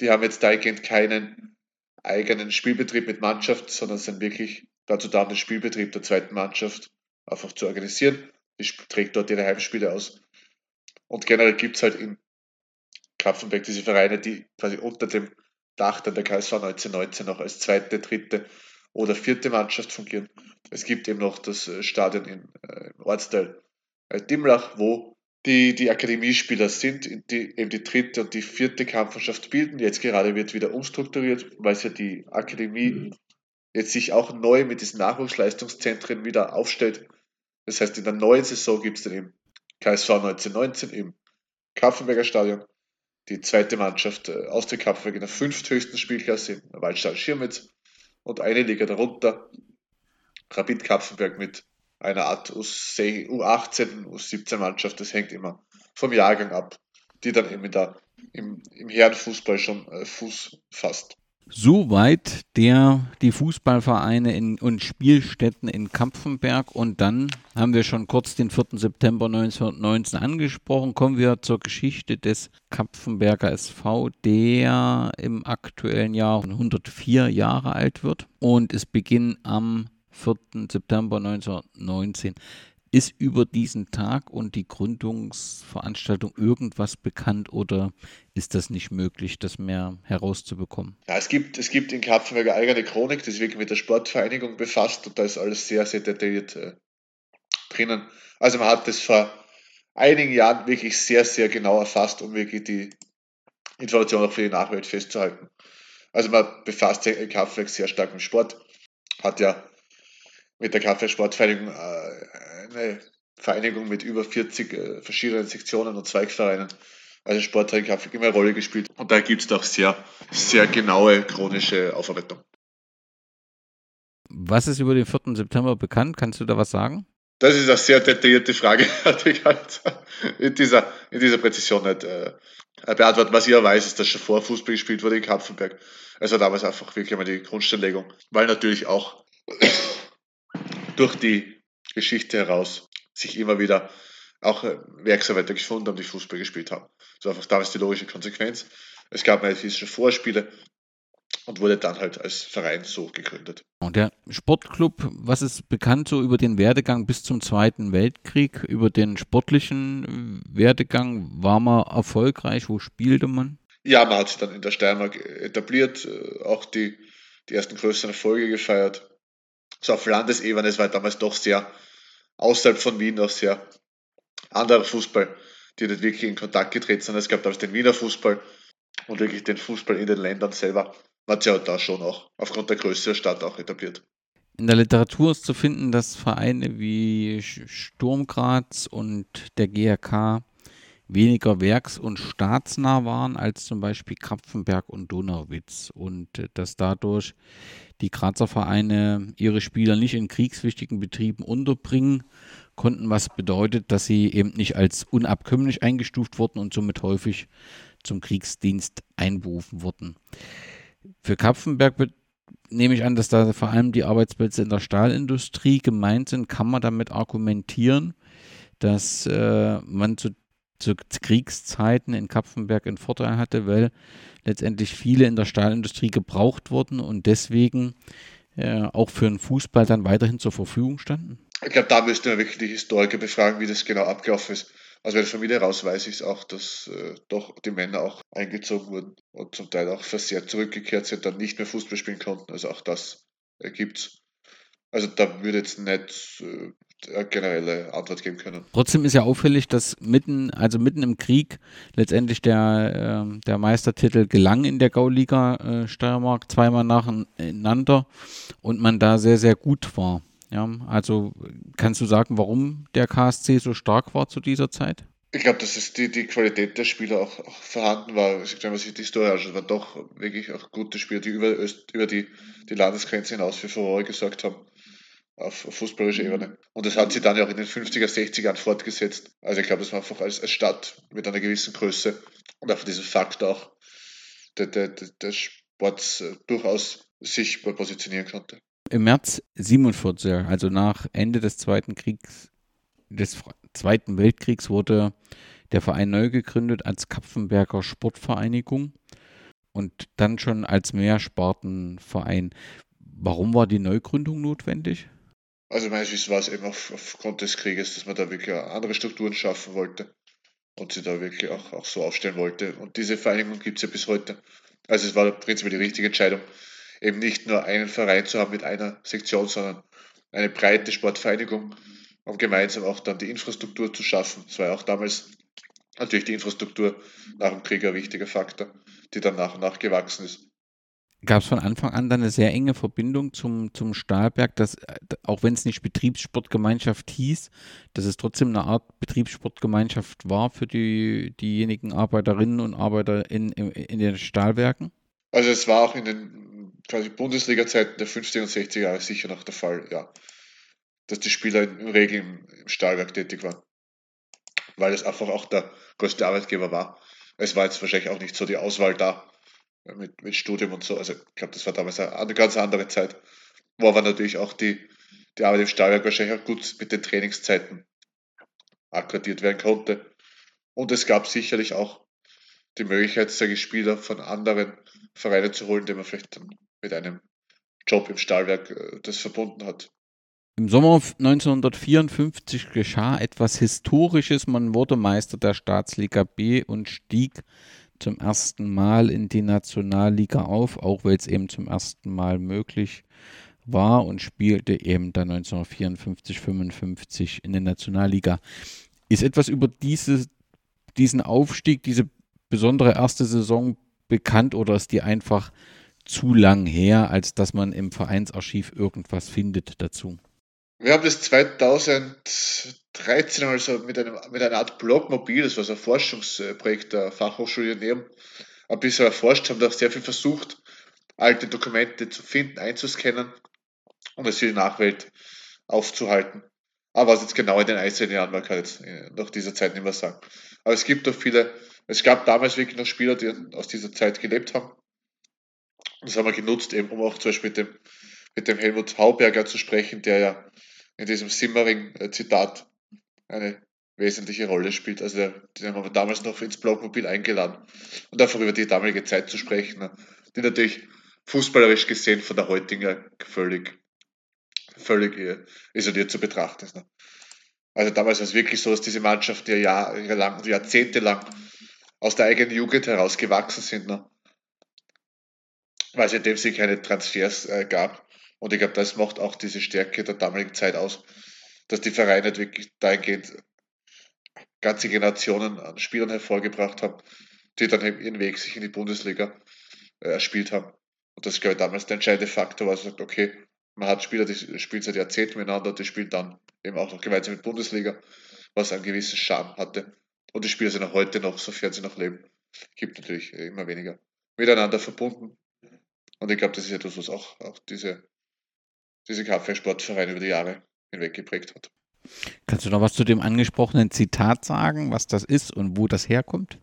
Die haben jetzt dahingehend keinen eigenen Spielbetrieb mit Mannschaft, sondern sind wirklich dazu da, den Spielbetrieb der zweiten Mannschaft einfach zu organisieren. Die trägt dort ihre Heimspiele aus. Und generell gibt es halt in Kapfenberg diese Vereine, die quasi unter dem Dach dann der KSV 1919 noch als zweite, dritte oder vierte Mannschaft fungieren. Es gibt eben noch das äh, Stadion in, äh, im Ortsteil äh, Dimlach, wo die, die Akademiespieler sind, die eben die dritte und die vierte Kampfmannschaft bilden. Jetzt gerade wird wieder umstrukturiert, weil es ja die Akademie jetzt sich auch neu mit diesen Nachwuchsleistungszentren wieder aufstellt. Das heißt, in der neuen Saison gibt es dann im KSV 1919 im Kapfenberger Stadion die zweite Mannschaft äh, aus der Kapfenberg in der fünfthöchsten Spielklasse im Waldstall Schirmitz und eine Liga darunter Rapid Kapfenberg mit einer Art U18, U17 Mannschaft, das hängt immer vom Jahrgang ab, die dann eben der, im, im Herrenfußball schon äh, Fuß fasst. Soweit der, die Fußballvereine in, und Spielstätten in Kapfenberg. Und dann haben wir schon kurz den 4. September 1919 angesprochen. Kommen wir zur Geschichte des Kapfenberger SV, der im aktuellen Jahr 104 Jahre alt wird. Und es beginnt am 4. September 1919. Ist über diesen Tag und die Gründungsveranstaltung irgendwas bekannt oder ist das nicht möglich, das mehr herauszubekommen? Ja, es gibt, es gibt in Kapfenberg eine eigene Chronik, die sich wirklich mit der Sportvereinigung befasst und da ist alles sehr, sehr detailliert äh, drinnen. Also man hat das vor einigen Jahren wirklich sehr, sehr genau erfasst, um wirklich die Information auch für die Nachwelt festzuhalten. Also man befasst sich in Kapfenberg sehr stark mit Sport, hat ja mit der Kaffeesportvereinigung äh, eine Vereinigung mit über 40 äh, verschiedenen Sektionen und Zweigvereinen. Also Sport hat immer eine Rolle gespielt. Und da gibt es auch sehr, sehr genaue chronische Aufarbeitung. Was ist über den 4. September bekannt? Kannst du da was sagen? Das ist eine sehr detaillierte Frage, die ich halt in dieser, in dieser Präzision nicht äh, beantworten. Was ich ja weiß, ist, dass schon vor Fußball gespielt wurde in Kapfenberg. Also damals einfach wirklich einmal die Grundstelllegung, weil natürlich auch durch die Geschichte heraus sich immer wieder auch äh, Werksarbeiter gefunden haben, die Fußball gespielt haben. So einfach damals die logische Konsequenz. Es gab physische Vorspiele und wurde dann halt als Verein so gegründet. Und der Sportclub, was ist bekannt so über den Werdegang bis zum Zweiten Weltkrieg, über den sportlichen Werdegang? War man erfolgreich? Wo spielte man? Ja, man hat sich dann in der Steiermark etabliert, äh, auch die, die ersten größeren Erfolge gefeiert so auf Landesebene, es war damals doch sehr außerhalb von Wien noch sehr anderer Fußball, die nicht wirklich in Kontakt getreten sind. Es gab damals den Wiener Fußball und wirklich den Fußball in den Ländern selber. Man hat ja da schon auch aufgrund der Größe der Stadt auch etabliert. In der Literatur ist zu finden, dass Vereine wie Sturm Graz und der GRK weniger werks- und staatsnah waren als zum Beispiel Krapfenberg und Donauwitz und äh, dass dadurch die Grazer Vereine ihre Spieler nicht in kriegswichtigen Betrieben unterbringen konnten, was bedeutet, dass sie eben nicht als unabkömmlich eingestuft wurden und somit häufig zum Kriegsdienst einberufen wurden. Für Kapfenberg nehme ich an, dass da vor allem die Arbeitsplätze in der Stahlindustrie gemeint sind. Kann man damit argumentieren, dass äh, man zu zu Kriegszeiten in Kapfenberg einen Vorteil hatte, weil letztendlich viele in der Stahlindustrie gebraucht wurden und deswegen äh, auch für den Fußball dann weiterhin zur Verfügung standen? Ich glaube, da müsste man wirklich die Historiker befragen, wie das genau abgelaufen ist. Aus meiner Familie raus weiß ich es auch, dass äh, doch die Männer auch eingezogen wurden und zum Teil auch versehrt zurückgekehrt sind, dann nicht mehr Fußball spielen konnten. Also auch das äh, es. Also da würde jetzt nicht äh, generelle Antwort geben können. Trotzdem ist ja auffällig, dass mitten, also mitten im Krieg letztendlich der, äh, der Meistertitel gelang in der Gauliga äh, Steiermark zweimal nacheinander und man da sehr, sehr gut war. Ja, also kannst du sagen, warum der KSC so stark war zu dieser Zeit? Ich glaube, dass es die, die Qualität der Spieler auch, auch vorhanden war. Wenn man sich die Historie anschaut, waren doch wirklich auch gute Spieler, die über, Öst, über die, die Landesgrenze hinaus für Furore gesorgt haben auf fußballerischer mhm. Ebene. Und das hat sie dann ja auch in den 50er, 60er fortgesetzt. Also ich glaube, dass man einfach als, als Stadt mit einer gewissen Größe und auf diesen Fakt auch der, der, der Sports äh, durchaus sich positionieren konnte. Im März 47, also nach Ende des Zweiten Kriegs, des Zweiten Weltkriegs, wurde der Verein neu gegründet als Kapfenberger Sportvereinigung und dann schon als Mehrspartenverein. Warum war die Neugründung notwendig? Also meines Wissens war es eben auf, aufgrund des Krieges, dass man da wirklich andere Strukturen schaffen wollte und sie da wirklich auch, auch so aufstellen wollte. Und diese Vereinigung gibt es ja bis heute. Also es war prinzipiell die richtige Entscheidung, eben nicht nur einen Verein zu haben mit einer Sektion, sondern eine breite Sportvereinigung, um gemeinsam auch dann die Infrastruktur zu schaffen. Das war ja auch damals natürlich die Infrastruktur nach dem Krieg ein wichtiger Faktor, die dann nach und nach gewachsen ist gab es von Anfang an dann eine sehr enge Verbindung zum, zum Stahlberg, dass, äh, auch wenn es nicht Betriebssportgemeinschaft hieß, dass es trotzdem eine Art Betriebssportgemeinschaft war für die, diejenigen Arbeiterinnen und Arbeiter in, in, in den Stahlwerken? Also es war auch in den quasi Bundesliga-Zeiten der 50er und 60er Jahre sicher noch der Fall, ja. Dass die Spieler in, Regel im, im Stahlwerk tätig waren. Weil es einfach auch der größte Arbeitgeber war. Es war jetzt wahrscheinlich auch nicht so die Auswahl da mit, mit Studium und so. Also ich glaube, das war damals eine ganz andere Zeit, wo aber natürlich auch die, die Arbeit im Stahlwerk wahrscheinlich auch gut mit den Trainingszeiten akkordiert werden konnte. Und es gab sicherlich auch die Möglichkeit, solche Spieler von anderen Vereinen zu holen, die man vielleicht mit einem Job im Stahlwerk äh, das verbunden hat. Im Sommer 1954 geschah etwas Historisches. Man wurde Meister der Staatsliga B und stieg zum ersten Mal in die Nationalliga auf, auch weil es eben zum ersten Mal möglich war und spielte eben dann 1954, 55 in der Nationalliga. Ist etwas über diese, diesen Aufstieg, diese besondere erste Saison bekannt oder ist die einfach zu lang her, als dass man im Vereinsarchiv irgendwas findet dazu? Wir haben das 2013 also mit, einem, mit einer Art Blogmobil, das war so ein Forschungsprojekt der Fachhochschule Neum, ein bisschen erforscht, haben da sehr viel versucht, alte Dokumente zu finden, einzuscannen und es für die Nachwelt aufzuhalten. Aber was jetzt genau in den einzelnen Jahren war, kann jetzt äh, nach dieser Zeit nicht mehr sagen. Aber es gibt auch viele, es gab damals wirklich noch Spieler, die aus dieser Zeit gelebt haben. Das haben wir genutzt, eben um auch zum Beispiel mit dem mit dem Helmut Hauberger zu sprechen, der ja in diesem Simmering-Zitat eine wesentliche Rolle spielt. Also den haben wir damals noch ins Blogmobil eingeladen und einfach über die damalige Zeit zu sprechen, die natürlich fußballerisch gesehen von der heutigen völlig, völlig isoliert zu betrachten ist. Ne. Also damals war es wirklich so, dass diese Mannschaften ja jahrelang, jahrzehntelang aus der eigenen Jugend heraus gewachsen sind, ne? weil es in dem Sinne keine Transfers äh, gab. Und ich glaube, das macht auch diese Stärke der damaligen Zeit aus, dass die Vereine wirklich dahingehend ganze Generationen an Spielern hervorgebracht haben, die dann eben ihren Weg sich in die Bundesliga äh, erspielt haben. Und das, glaube ich, damals der entscheidende Faktor war, dass man sagt, okay, man hat Spieler, die spielen seit Jahrzehnten miteinander, die spielen dann eben auch noch gemeinsam mit Bundesliga, was einen gewissen Charme hatte. Und die Spieler sind auch heute noch, sofern sie noch leben, gibt natürlich immer weniger miteinander verbunden. Und ich glaube, das ist etwas, was auch, auch diese diese Kampfsportvereine über die Jahre hinweg geprägt hat. Kannst du noch was zu dem angesprochenen Zitat sagen, was das ist und wo das herkommt?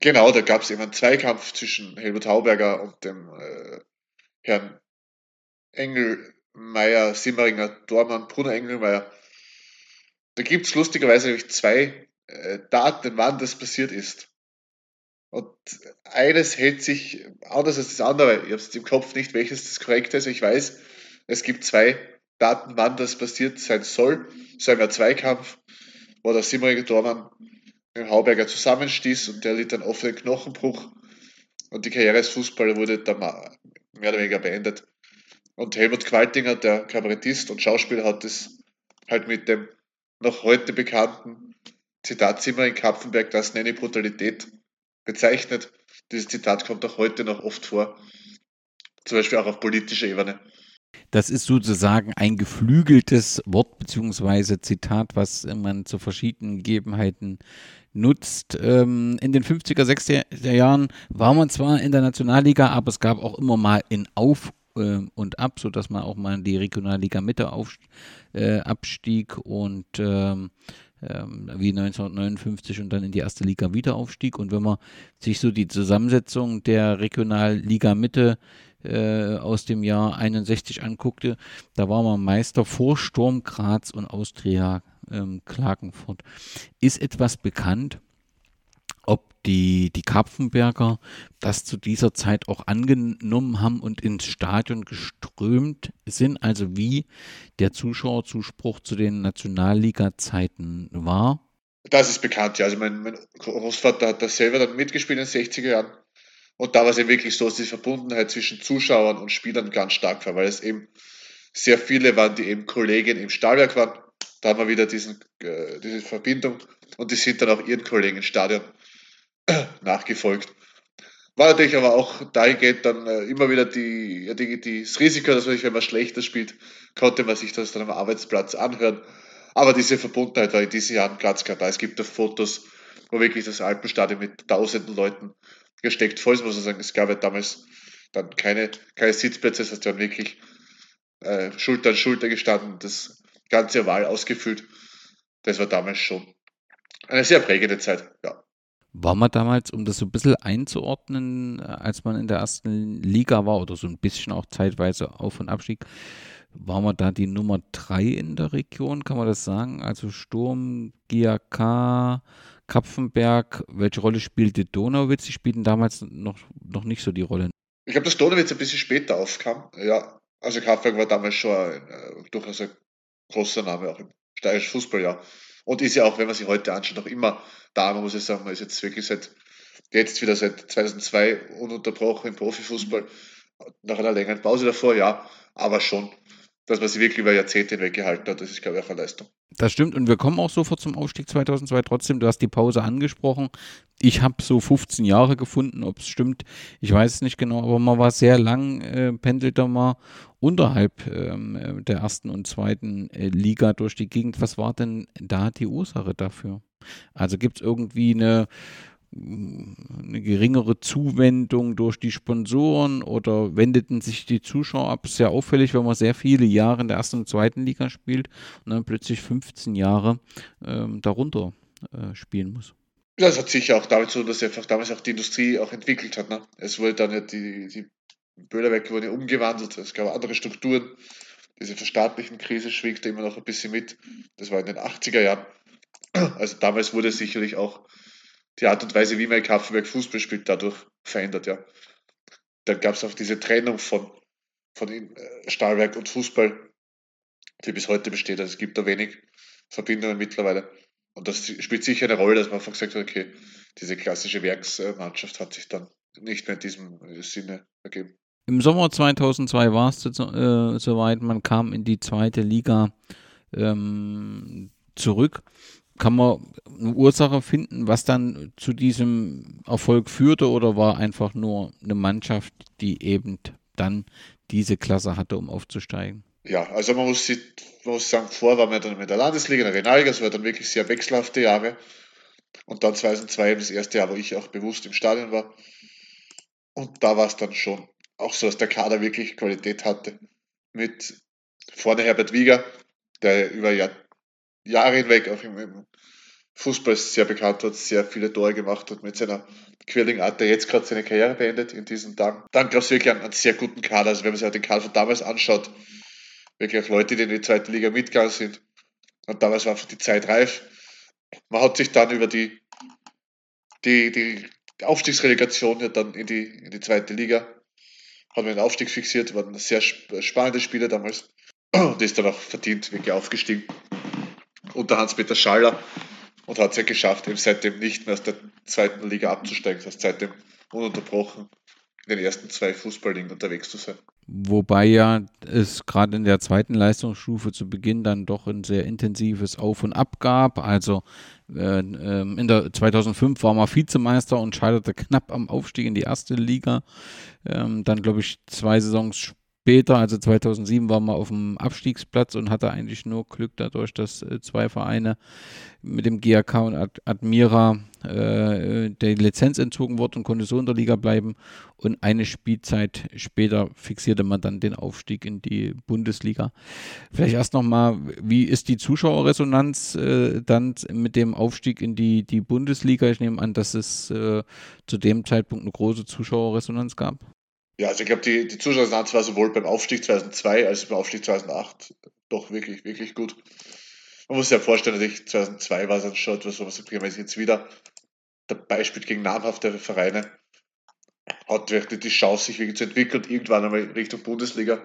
Genau, da gab es eben einen Zweikampf zwischen Helmut Hauberger und dem äh, Herrn Engelmeier, Simmeringer Dormann, Bruno Engelmeier. Da gibt es lustigerweise nämlich zwei äh, Daten, wann das passiert ist. Und eines hält sich anders als das andere. Ich habe es im Kopf nicht, welches das korrekte ist. Ich weiß, es gibt zwei Daten, wann das passiert sein soll. So ein Zweikampf, wo der Dormann mit dem Hauberger zusammenstieß und der litt einen offenen Knochenbruch und die Karriere als Fußballer wurde dann mehr oder weniger beendet. Und Helmut Qualtinger, der Kabarettist und Schauspieler, hat es halt mit dem noch heute bekannten Zitatzimmer in Kapfenberg, das nenne Brutalität bezeichnet. Dieses Zitat kommt auch heute noch oft vor, zum Beispiel auch auf politischer Ebene. Das ist sozusagen ein geflügeltes Wort bzw. Zitat, was man zu verschiedenen Gegebenheiten nutzt. Ähm, in den 50er, 60er Jahren war man zwar in der Nationalliga, aber es gab auch immer mal in Auf äh, und ab, sodass man auch mal in die Regionalliga Mitte auf, äh, abstieg und ähm, ähm, wie 1959 und dann in die erste Liga wieder aufstieg. Und wenn man sich so die Zusammensetzung der Regionalliga Mitte äh, aus dem Jahr 61 anguckte, da war man Meister vor Sturm Graz und Austria ähm, Klagenfurt. Ist etwas bekannt, ob die, die Karpfenberger das zu dieser Zeit auch angenommen haben und ins Stadion geströmt sind, also wie der Zuschauerzuspruch zu den Nationalliga-Zeiten war? Das ist bekannt, ja. Also mein, mein Großvater hat da selber dann mitgespielt in den 60er Jahren. Und da war es eben wirklich so, dass die Verbundenheit zwischen Zuschauern und Spielern ganz stark war, weil es eben sehr viele waren, die eben Kollegen im Stahlwerk waren. Da haben wir wieder diesen, äh, diese Verbindung und die sind dann auch ihren Kollegen im Stadion nachgefolgt. War natürlich aber auch dahingehend dann äh, immer wieder die, ja, die, die, das Risiko, dass man, wenn man schlechter spielt, konnte man sich das dann am Arbeitsplatz anhören. Aber diese Verbundenheit war in diesen Jahren ganz klar da. Es gibt auch Fotos, wo wirklich das Alpenstadion mit tausenden Leuten gesteckt voll ist, muss man sagen. Es gab ja damals dann keine, keine Sitzplätze, das heißt, wir wirklich äh, Schulter an Schulter gestanden, das ganze Wahl ausgefüllt. Das war damals schon eine sehr prägende Zeit, ja. War man damals, um das so ein bisschen einzuordnen, als man in der ersten Liga war oder so ein bisschen auch zeitweise Auf- und Abstieg, war man da die Nummer drei in der Region, kann man das sagen? Also Sturm, GAK, Kapfenberg, welche Rolle spielte Donauwitz? Die spielten damals noch, noch nicht so die Rolle. Ich glaube, dass Donauwitz ein bisschen später aufkam. Ja, also Kapfenberg war damals schon ein, äh, durchaus ein großer Name auch im steirischen Fußball, ja. Und ist ja auch, wenn man sich heute anschaut, noch immer da. Man muss ich sagen, man ist jetzt wirklich seit, jetzt wieder seit 2002 ununterbrochen im Profifußball. Nach einer längeren Pause davor, ja, aber schon, dass man sie wirklich über Jahrzehnte hinweg gehalten hat, das ist, glaube ich, auch eine Leistung. Das stimmt und wir kommen auch sofort zum Aufstieg 2002. Trotzdem, du hast die Pause angesprochen. Ich habe so 15 Jahre gefunden, ob es stimmt. Ich weiß es nicht genau, aber man war sehr lang, äh, pendelte mal unterhalb ähm, der ersten und zweiten äh, Liga durch die Gegend. Was war denn da die Ursache dafür? Also gibt es irgendwie eine, eine geringere Zuwendung durch die Sponsoren oder wendeten sich die Zuschauer ab? Sehr auffällig, wenn man sehr viele Jahre in der ersten und zweiten Liga spielt und dann plötzlich 15 Jahre ähm, darunter äh, spielen muss. Das hat sicher auch damit zu tun, dass einfach damals auch die Industrie auch entwickelt hat. Ne? Es wurde dann ja die, die Böhlerwerke wurden umgewandelt, es gab andere Strukturen. Diese verstaatlichen Krise schwingte immer noch ein bisschen mit. Das war in den 80er Jahren. Also damals wurde sicherlich auch die Art und Weise, wie man in Kapfenberg Fußball spielt, dadurch verändert, ja. Dann gab es auch diese Trennung von, von äh, Stahlwerk und Fußball, die bis heute besteht. Also es gibt da wenig Verbindungen mittlerweile. Und das spielt sicher eine Rolle, dass man einfach gesagt hat, okay, diese klassische Werksmannschaft hat sich dann nicht mehr in diesem Sinne ergeben. Im Sommer 2002 war es äh, soweit, man kam in die zweite Liga ähm, zurück. Kann man eine Ursache finden, was dann zu diesem Erfolg führte oder war einfach nur eine Mannschaft, die eben dann diese Klasse hatte, um aufzusteigen? Ja, also man muss, man muss sagen, vor war man dann mit der Landesliga, in der Regionalliga, es war dann wirklich sehr wechselhafte Jahre. Und dann 2002 das erste Jahr, wo ich auch bewusst im Stadion war. Und da war es dann schon auch so, dass der Kader wirklich Qualität hatte. Mit vorne Herbert Wieger, der über Jahr, Jahre hinweg auch im, im, Fußball sehr bekannt hat, sehr viele Tore gemacht hat mit seiner Quirling-Art, der jetzt gerade seine Karriere beendet in diesen Tagen. Dann gab es wirklich einen, einen, sehr guten Kader. Also wenn man sich den Kader von damals anschaut, wirklich auch Leute, die in die zweite Liga mitgegangen sind. Und damals war einfach die Zeit reif. Man hat sich dann über die, die, die Aufstiegsrelegation ja dann in die, in die zweite Liga hat man den Aufstieg fixiert, waren sehr spannende Spiele damals und ist dann auch verdient wirklich aufgestiegen unter Hans-Peter Schaller und hat es ja geschafft, eben seitdem nicht mehr aus der zweiten Liga abzusteigen, das heißt seitdem ununterbrochen in den ersten zwei Fußballligen unterwegs zu sein. Wobei ja es gerade in der zweiten Leistungsstufe zu Beginn dann doch ein sehr intensives Auf und Ab gab. Also äh, ähm, in der 2005 war man Vizemeister und scheiterte knapp am Aufstieg in die erste Liga. Ähm, dann glaube ich zwei Saisons später später, also 2007, war man auf dem Abstiegsplatz und hatte eigentlich nur Glück dadurch, dass äh, zwei Vereine mit dem GAK und Ad Admira äh, der Lizenz entzogen wurde und konnte so in der Liga bleiben. Und eine Spielzeit später fixierte man dann den Aufstieg in die Bundesliga. Vielleicht erst nochmal, wie ist die Zuschauerresonanz äh, dann mit dem Aufstieg in die, die Bundesliga? Ich nehme an, dass es äh, zu dem Zeitpunkt eine große Zuschauerresonanz gab. Ja, also ich glaube, die, die Zuschauerresonanz war sowohl beim Aufstieg 2002 als auch beim Aufstieg 2008 doch wirklich, wirklich gut. Man muss sich ja vorstellen, dass 2002 war es dann schon etwas, wenn man jetzt wieder dabei spielt gegen namhafte Vereine, hat wirklich die Chance, sich wirklich zu entwickeln und irgendwann einmal Richtung Bundesliga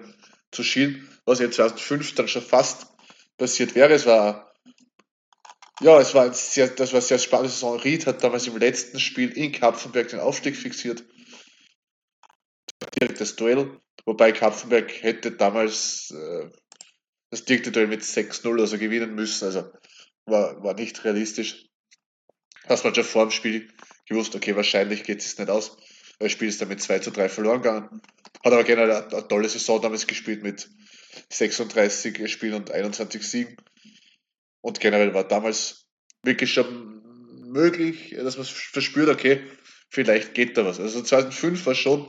zu schielen, was jetzt 2005 dann schon fast passiert wäre. Es war, ja, es war ein sehr, das war eine sehr spannende Saison. Ried hat damals im letzten Spiel in Kapfenberg den Aufstieg fixiert direktes Duell, wobei Kapfenberg hätte damals äh, das direkte Duell mit 6-0 also gewinnen müssen, also war, war nicht realistisch. Hast man schon vor dem Spiel gewusst, okay, wahrscheinlich geht es nicht aus. Das Spiel ist dann mit 2 zu 3 verloren gegangen. Hat aber generell eine, eine tolle Saison damals gespielt mit 36 Spielen und 21 Siegen. Und generell war damals wirklich schon möglich, dass man verspürt, okay, vielleicht geht da was. Also 2005 war schon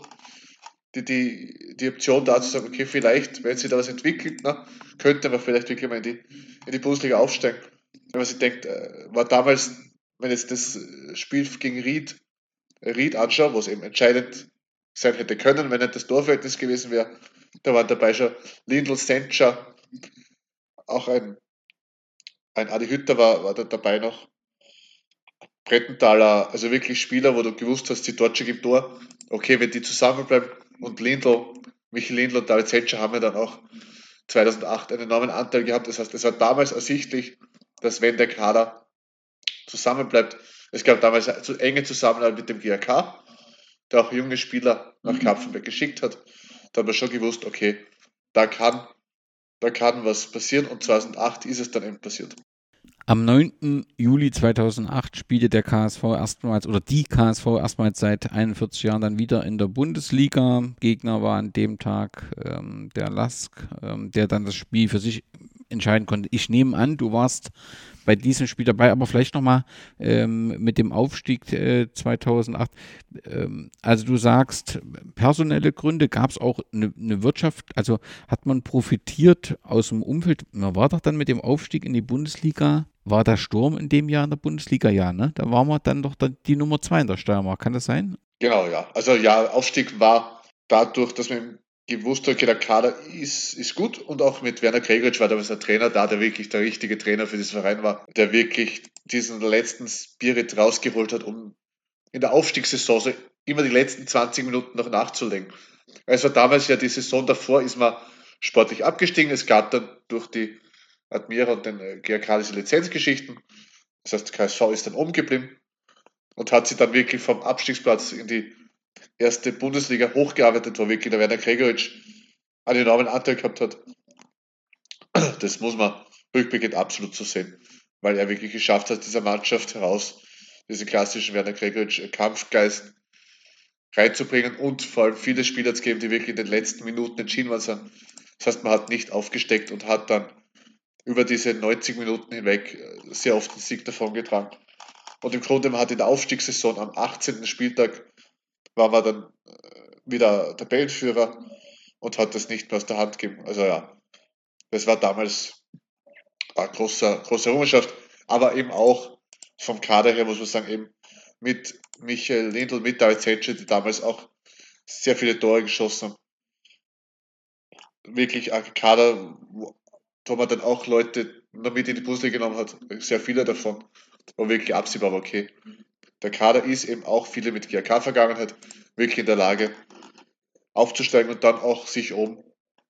die, die, die Option da zu sagen, okay, vielleicht, wenn sich da was entwickelt, na, könnte man vielleicht wirklich mal in die, in die Bundesliga aufsteigen. Wenn man sich denkt, äh, war damals, wenn jetzt das Spiel gegen Ried, Ried anschaut, was eben entscheidend sein hätte können, wenn nicht das Torverhältnis gewesen wäre, da waren dabei schon Lindl, Sencha, auch ein, ein Adi Hütter war, war da dabei noch. Brettenthaler, also wirklich Spieler, wo du gewusst hast, die dort schon gibt Tor. Okay, wenn die zusammenbleiben, und Lindl, Michael Lindl und David Zetscher haben ja dann auch 2008 einen enormen Anteil gehabt. Das heißt, es war damals ersichtlich, dass wenn der Kader zusammenbleibt, es gab damals eine enge Zusammenarbeit mit dem GRK, der auch junge Spieler nach mhm. Kapfenberg geschickt hat. Da haben wir schon gewusst, okay, da kann, da kann was passieren und 2008 ist es dann eben passiert. Am 9. Juli 2008 spielte der KSV erstmals oder die KSV erstmals seit 41 Jahren dann wieder in der Bundesliga. Gegner war an dem Tag ähm, der Lask, ähm, der dann das Spiel für sich entscheiden konnte. Ich nehme an, du warst bei diesem Spiel dabei, aber vielleicht nochmal ähm, mit dem Aufstieg äh, 2008. Ähm, also du sagst, personelle Gründe, gab es auch eine ne Wirtschaft, also hat man profitiert aus dem Umfeld, man war doch dann mit dem Aufstieg in die Bundesliga war der Sturm in dem Jahr in der Bundesliga, ja, ne? Da waren wir dann doch die Nummer zwei in der Steiermark, kann das sein? Genau, ja. Also ja, Aufstieg war dadurch, dass man gewusst hat, okay, der Kader ist, ist gut und auch mit Werner Gregoritsch war damals der Trainer da, der wirklich der richtige Trainer für diesen Verein war, der wirklich diesen letzten Spirit rausgeholt hat, um in der Aufstiegssaison so immer die letzten 20 Minuten noch nachzulegen. Also damals ja die Saison davor ist man sportlich abgestiegen. Es gab dann durch die Admira und den äh, GRK Lizenzgeschichten. Das heißt, KSV ist dann oben geblieben und hat sich dann wirklich vom Abstiegsplatz in die erste Bundesliga hochgearbeitet, wo wirklich der Werner Gregoritsch einen enormen Anteil gehabt hat. Das muss man rückblickend absolut so sehen, weil er wirklich geschafft hat, dieser Mannschaft heraus diesen klassischen Werner Gregoritsch Kampfgeist reinzubringen und vor allem viele Spieler zu geben, die wirklich in den letzten Minuten entschieden waren. Das heißt, man hat nicht aufgesteckt und hat dann über diese 90 Minuten hinweg äh, sehr oft den Sieg davongetragen. Und im Grunde, man hat in der Aufstiegssaison am 18. Spieltag war man dann äh, wieder Tabellenführer und hat das nicht mehr aus der Hand gegeben. Also ja, das war damals eine große, große Errungenschaft, aber eben auch vom Kader her muss man sagen, eben mit Michael Lindl, mit David Zetsche, die damals auch sehr viele Tore geschossen haben. Wirklich ein Kader, wo man dann auch Leute damit in die Bundesliga genommen hat, sehr viele davon, wo wirklich absehbar war, okay, der Kader ist eben auch viele mit GRK-Vergangenheit wirklich in der Lage aufzusteigen und dann auch sich oben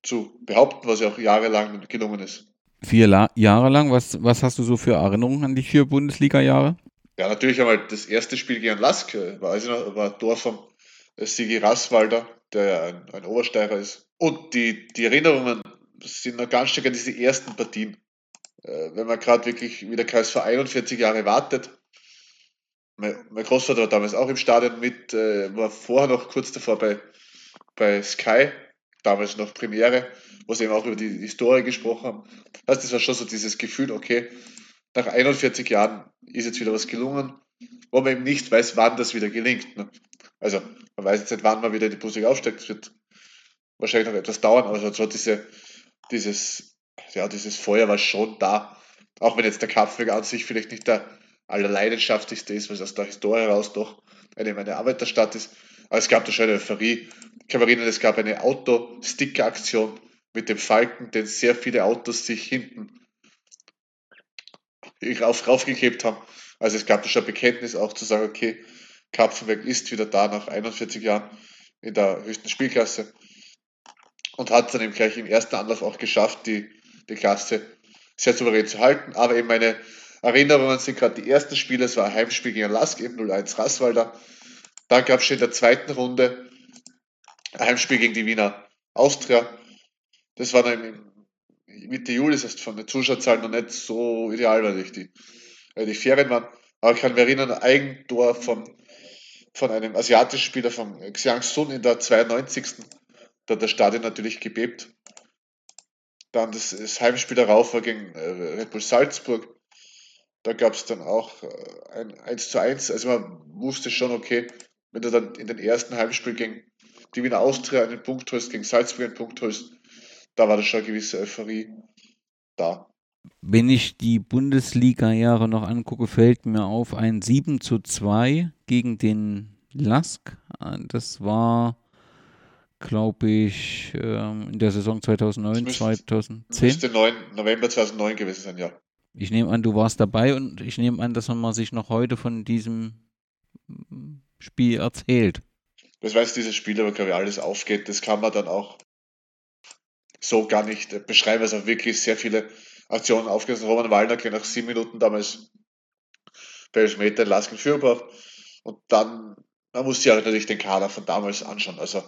zu behaupten, was ja auch jahrelang gelungen ist. Vier La Jahre lang, was, was hast du so für Erinnerungen an die vier Bundesliga-Jahre? Ja, natürlich einmal das erste Spiel gegen Lask, war, also noch, war Tor vom Sigi Rasswalder, der ein, ein Obersteirer ist. Und die, die Erinnerungen sind noch ganz stark an diese ersten Partien. Äh, wenn man gerade wirklich wie der KSV 41 Jahre wartet. Mein, mein, Großvater war damals auch im Stadion mit, äh, war vorher noch kurz davor bei, bei Sky, damals noch Premiere, wo sie eben auch über die Historie gesprochen haben. Also das war schon so dieses Gefühl, okay, nach 41 Jahren ist jetzt wieder was gelungen, wo man eben nicht weiß, wann das wieder gelingt. Ne? Also man weiß jetzt nicht, wann man wieder in die Bundesliga aufsteigt. Es wird wahrscheinlich noch etwas dauern, aber so diese, dieses, ja, dieses Feuer war schon da. Auch wenn jetzt der Kampfweg an sich vielleicht nicht der allerleidenschaftlichste ist, was aus der Historie heraus doch eine, eine Arbeiterstadt ist. Aber es gab da schon eine Euphorie. Ich kann mich erinnern, es gab eine Auto-Sticker-Aktion mit dem Falken, den sehr viele Autos sich hinten rauf, raufgeklebt haben. Also es gab da schon ein Bekenntnis auch zu sagen, okay, Kapfenberg ist wieder da nach 41 Jahren in der höchsten Spielklasse und hat dann eben gleich im ersten Anlauf auch geschafft, die, die Klasse sehr souverän zu halten. Aber eben meine Erinnerungen sind gerade die ersten Spiele, es war ein Heimspiel gegen Lask, eben 0-1 Rasswalder. Dann gab es schon in der zweiten Runde ein Heimspiel gegen die Wiener Austria. Das war dann im Mitte Juli, das heißt von den Zuschauerzahlen noch nicht so ideal, weil ich die, weil die Ferien waren. Aber ich kann mich erinnern, ein Eigentor von, von einem asiatischen Spieler, von Xiang Sun in der 92. Da hat das Stadion natürlich gebebt. Dann das, das Heimspiel darauf war gegen äh, Red Bull Salzburg. Da gab es dann auch äh, ein 1 zu 1. Also man wusste schon, okay, wenn du dann in den ersten Heimspiel gegen die Wiener Austria einen Punkt holst, gegen Salzburg einen Punkt holst, da war da schon eine gewisse Euphorie da. Wenn ich die Bundesliga-Jahre noch angucke, fällt mir auf ein 7 zu 2 gegen den Lask. Das war, glaube ich, ähm, in der Saison 2009, müsste, 2010. Müsste 9, November 2009 gewesen sein, ja. Ich nehme an, du warst dabei und ich nehme an, dass man sich noch heute von diesem Spiel erzählt. Das weiß dieses Spiel, aber glaube ich, alles aufgeht. Das kann man dann auch so gar nicht beschreiben. Es also wirklich sehr viele Aktionen aufgesetzt. Roman Wallner nach sieben Minuten damals bei Elfmeter Lasken Fürbrauch. Und dann, man muss sich auch natürlich den Kader von damals anschauen. Also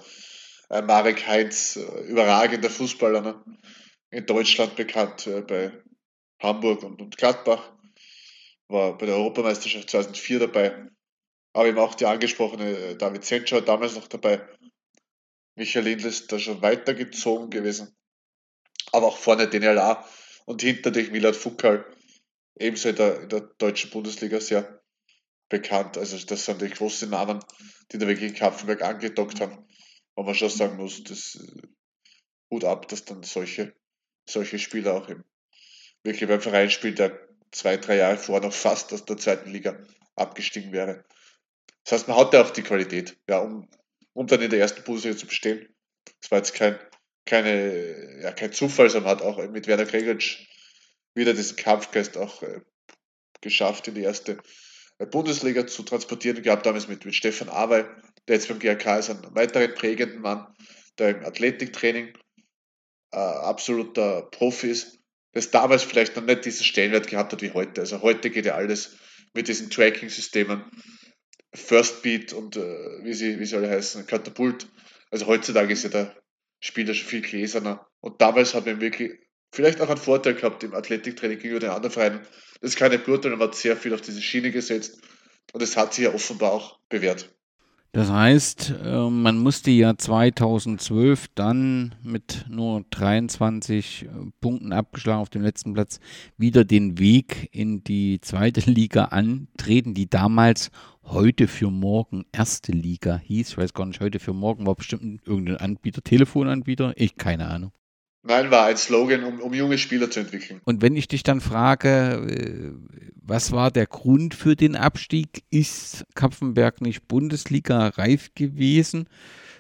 Marek Heinz, äh, überragender Fußballer, ne? in Deutschland bekannt, äh, bei Hamburg und, und Gladbach, war bei der Europameisterschaft 2004 dabei. Aber eben auch die angesprochene äh, David Senschau damals noch dabei. Michael Lindl ist da schon weitergezogen gewesen aber auch vorne DNLA und hinter durch Milad Fukal, ebenso in der, in der deutschen Bundesliga sehr bekannt. Also das sind die großen Namen, die da wirklich in Kapfenberg angedockt haben. Wo man schon sagen muss, das äh, Hut ab, dass dann solche, solche Spieler auch im, wirklich beim Verein spielt, der zwei, drei Jahre vor noch fast aus der zweiten Liga abgestiegen wäre. Das heißt, man hat ja auch die Qualität, ja, um, um dann in der ersten Bundesliga zu bestehen. Das war jetzt kein keine, ja, kein Zufall, sondern hat auch mit Werner Gregoritsch wieder diesen Kampfgeist auch äh, geschafft, in die erste Bundesliga zu transportieren. Glaube damals mit, mit Stefan Awey, der jetzt beim GRK ist, ein weiterer prägenden Mann, der im Athletiktraining äh, absoluter Profi ist, das damals vielleicht noch nicht diesen Stellenwert gehabt hat wie heute. Also heute geht ja alles mit diesen Tracking-Systemen, First Beat und äh, wie, sie, wie sie alle heißen, Katapult. Also heutzutage ist ja der Spieler schon viel gläserner. Und damals hat man wirklich vielleicht auch einen Vorteil gehabt im Athletiktraining gegenüber den anderen Vereinen. Das ist keine Beurteilung, man hat sehr viel auf diese Schiene gesetzt. Und es hat sich ja offenbar auch bewährt. Das heißt, äh, man musste ja 2012 dann mit nur 23 äh, Punkten abgeschlagen auf dem letzten Platz wieder den Weg in die zweite Liga antreten, die damals heute für morgen erste Liga hieß. Ich weiß gar nicht, heute für morgen war bestimmt irgendein Anbieter, Telefonanbieter, ich keine Ahnung. Nein, war ein Slogan, um, um junge Spieler zu entwickeln. Und wenn ich dich dann frage, äh, was war der Grund für den Abstieg? Ist Kapfenberg nicht Bundesliga reif gewesen?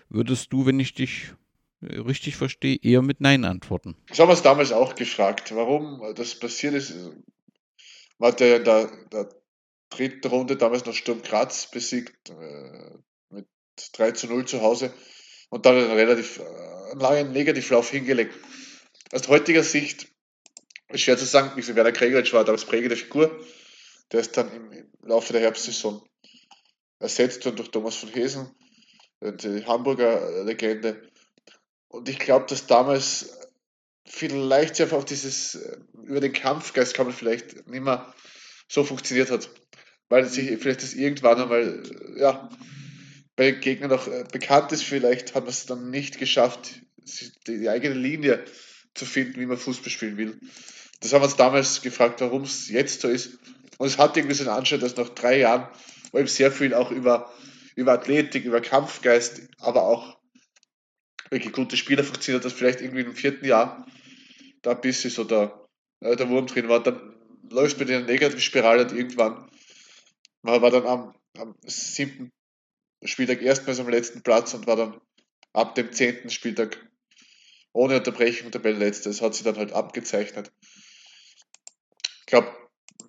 Würdest du, wenn ich dich äh, richtig verstehe, eher mit Nein antworten? Ich habe es damals auch gefragt, warum das passiert ist. Man hat ja in der, der dritten Runde damals noch Sturm Graz besiegt, äh, mit 3 zu 0 zu Hause und dann relativ äh, langen Negativlauf hingelegt. Aus heutiger Sicht ist schwer zu sagen, wie so Werner Gregoritsch war damals prägende Figur. Der ist dann im, Laufe der Herbstsaison ersetzt worden durch Thomas von Hesen. die Hamburger Legende. Und ich glaube, dass damals vielleicht einfach auch dieses äh, über den Kampfgeist kann man vielleicht nicht mehr so funktioniert hat, weil sich vielleicht das irgendwann einmal ja bei Gegnern noch äh, bekannt ist, vielleicht hat man es dann nicht geschafft, die, eigene Linie zu finden, wie man Fußball spielen will. Das haben wir uns damals gefragt, warum es jetzt so ist. Und es hat irgendwie so einen Anschein, dass nach drei Jahren, wo eben sehr viel auch über, über Athletik, über Kampfgeist, aber auch wirklich gute Spieler funktioniert, dass vielleicht irgendwie im vierten Jahr da ein bisschen so der, der Wurm drin war. Dann läuft mit einer Negativspirale und irgendwann, man war dann am, am siebten Spieltag erstmals am letzten Platz und war dann ab dem zehnten Spieltag ohne Unterbrechung Tabellenletzter. Das hat sich dann halt abgezeichnet. Ich glaube,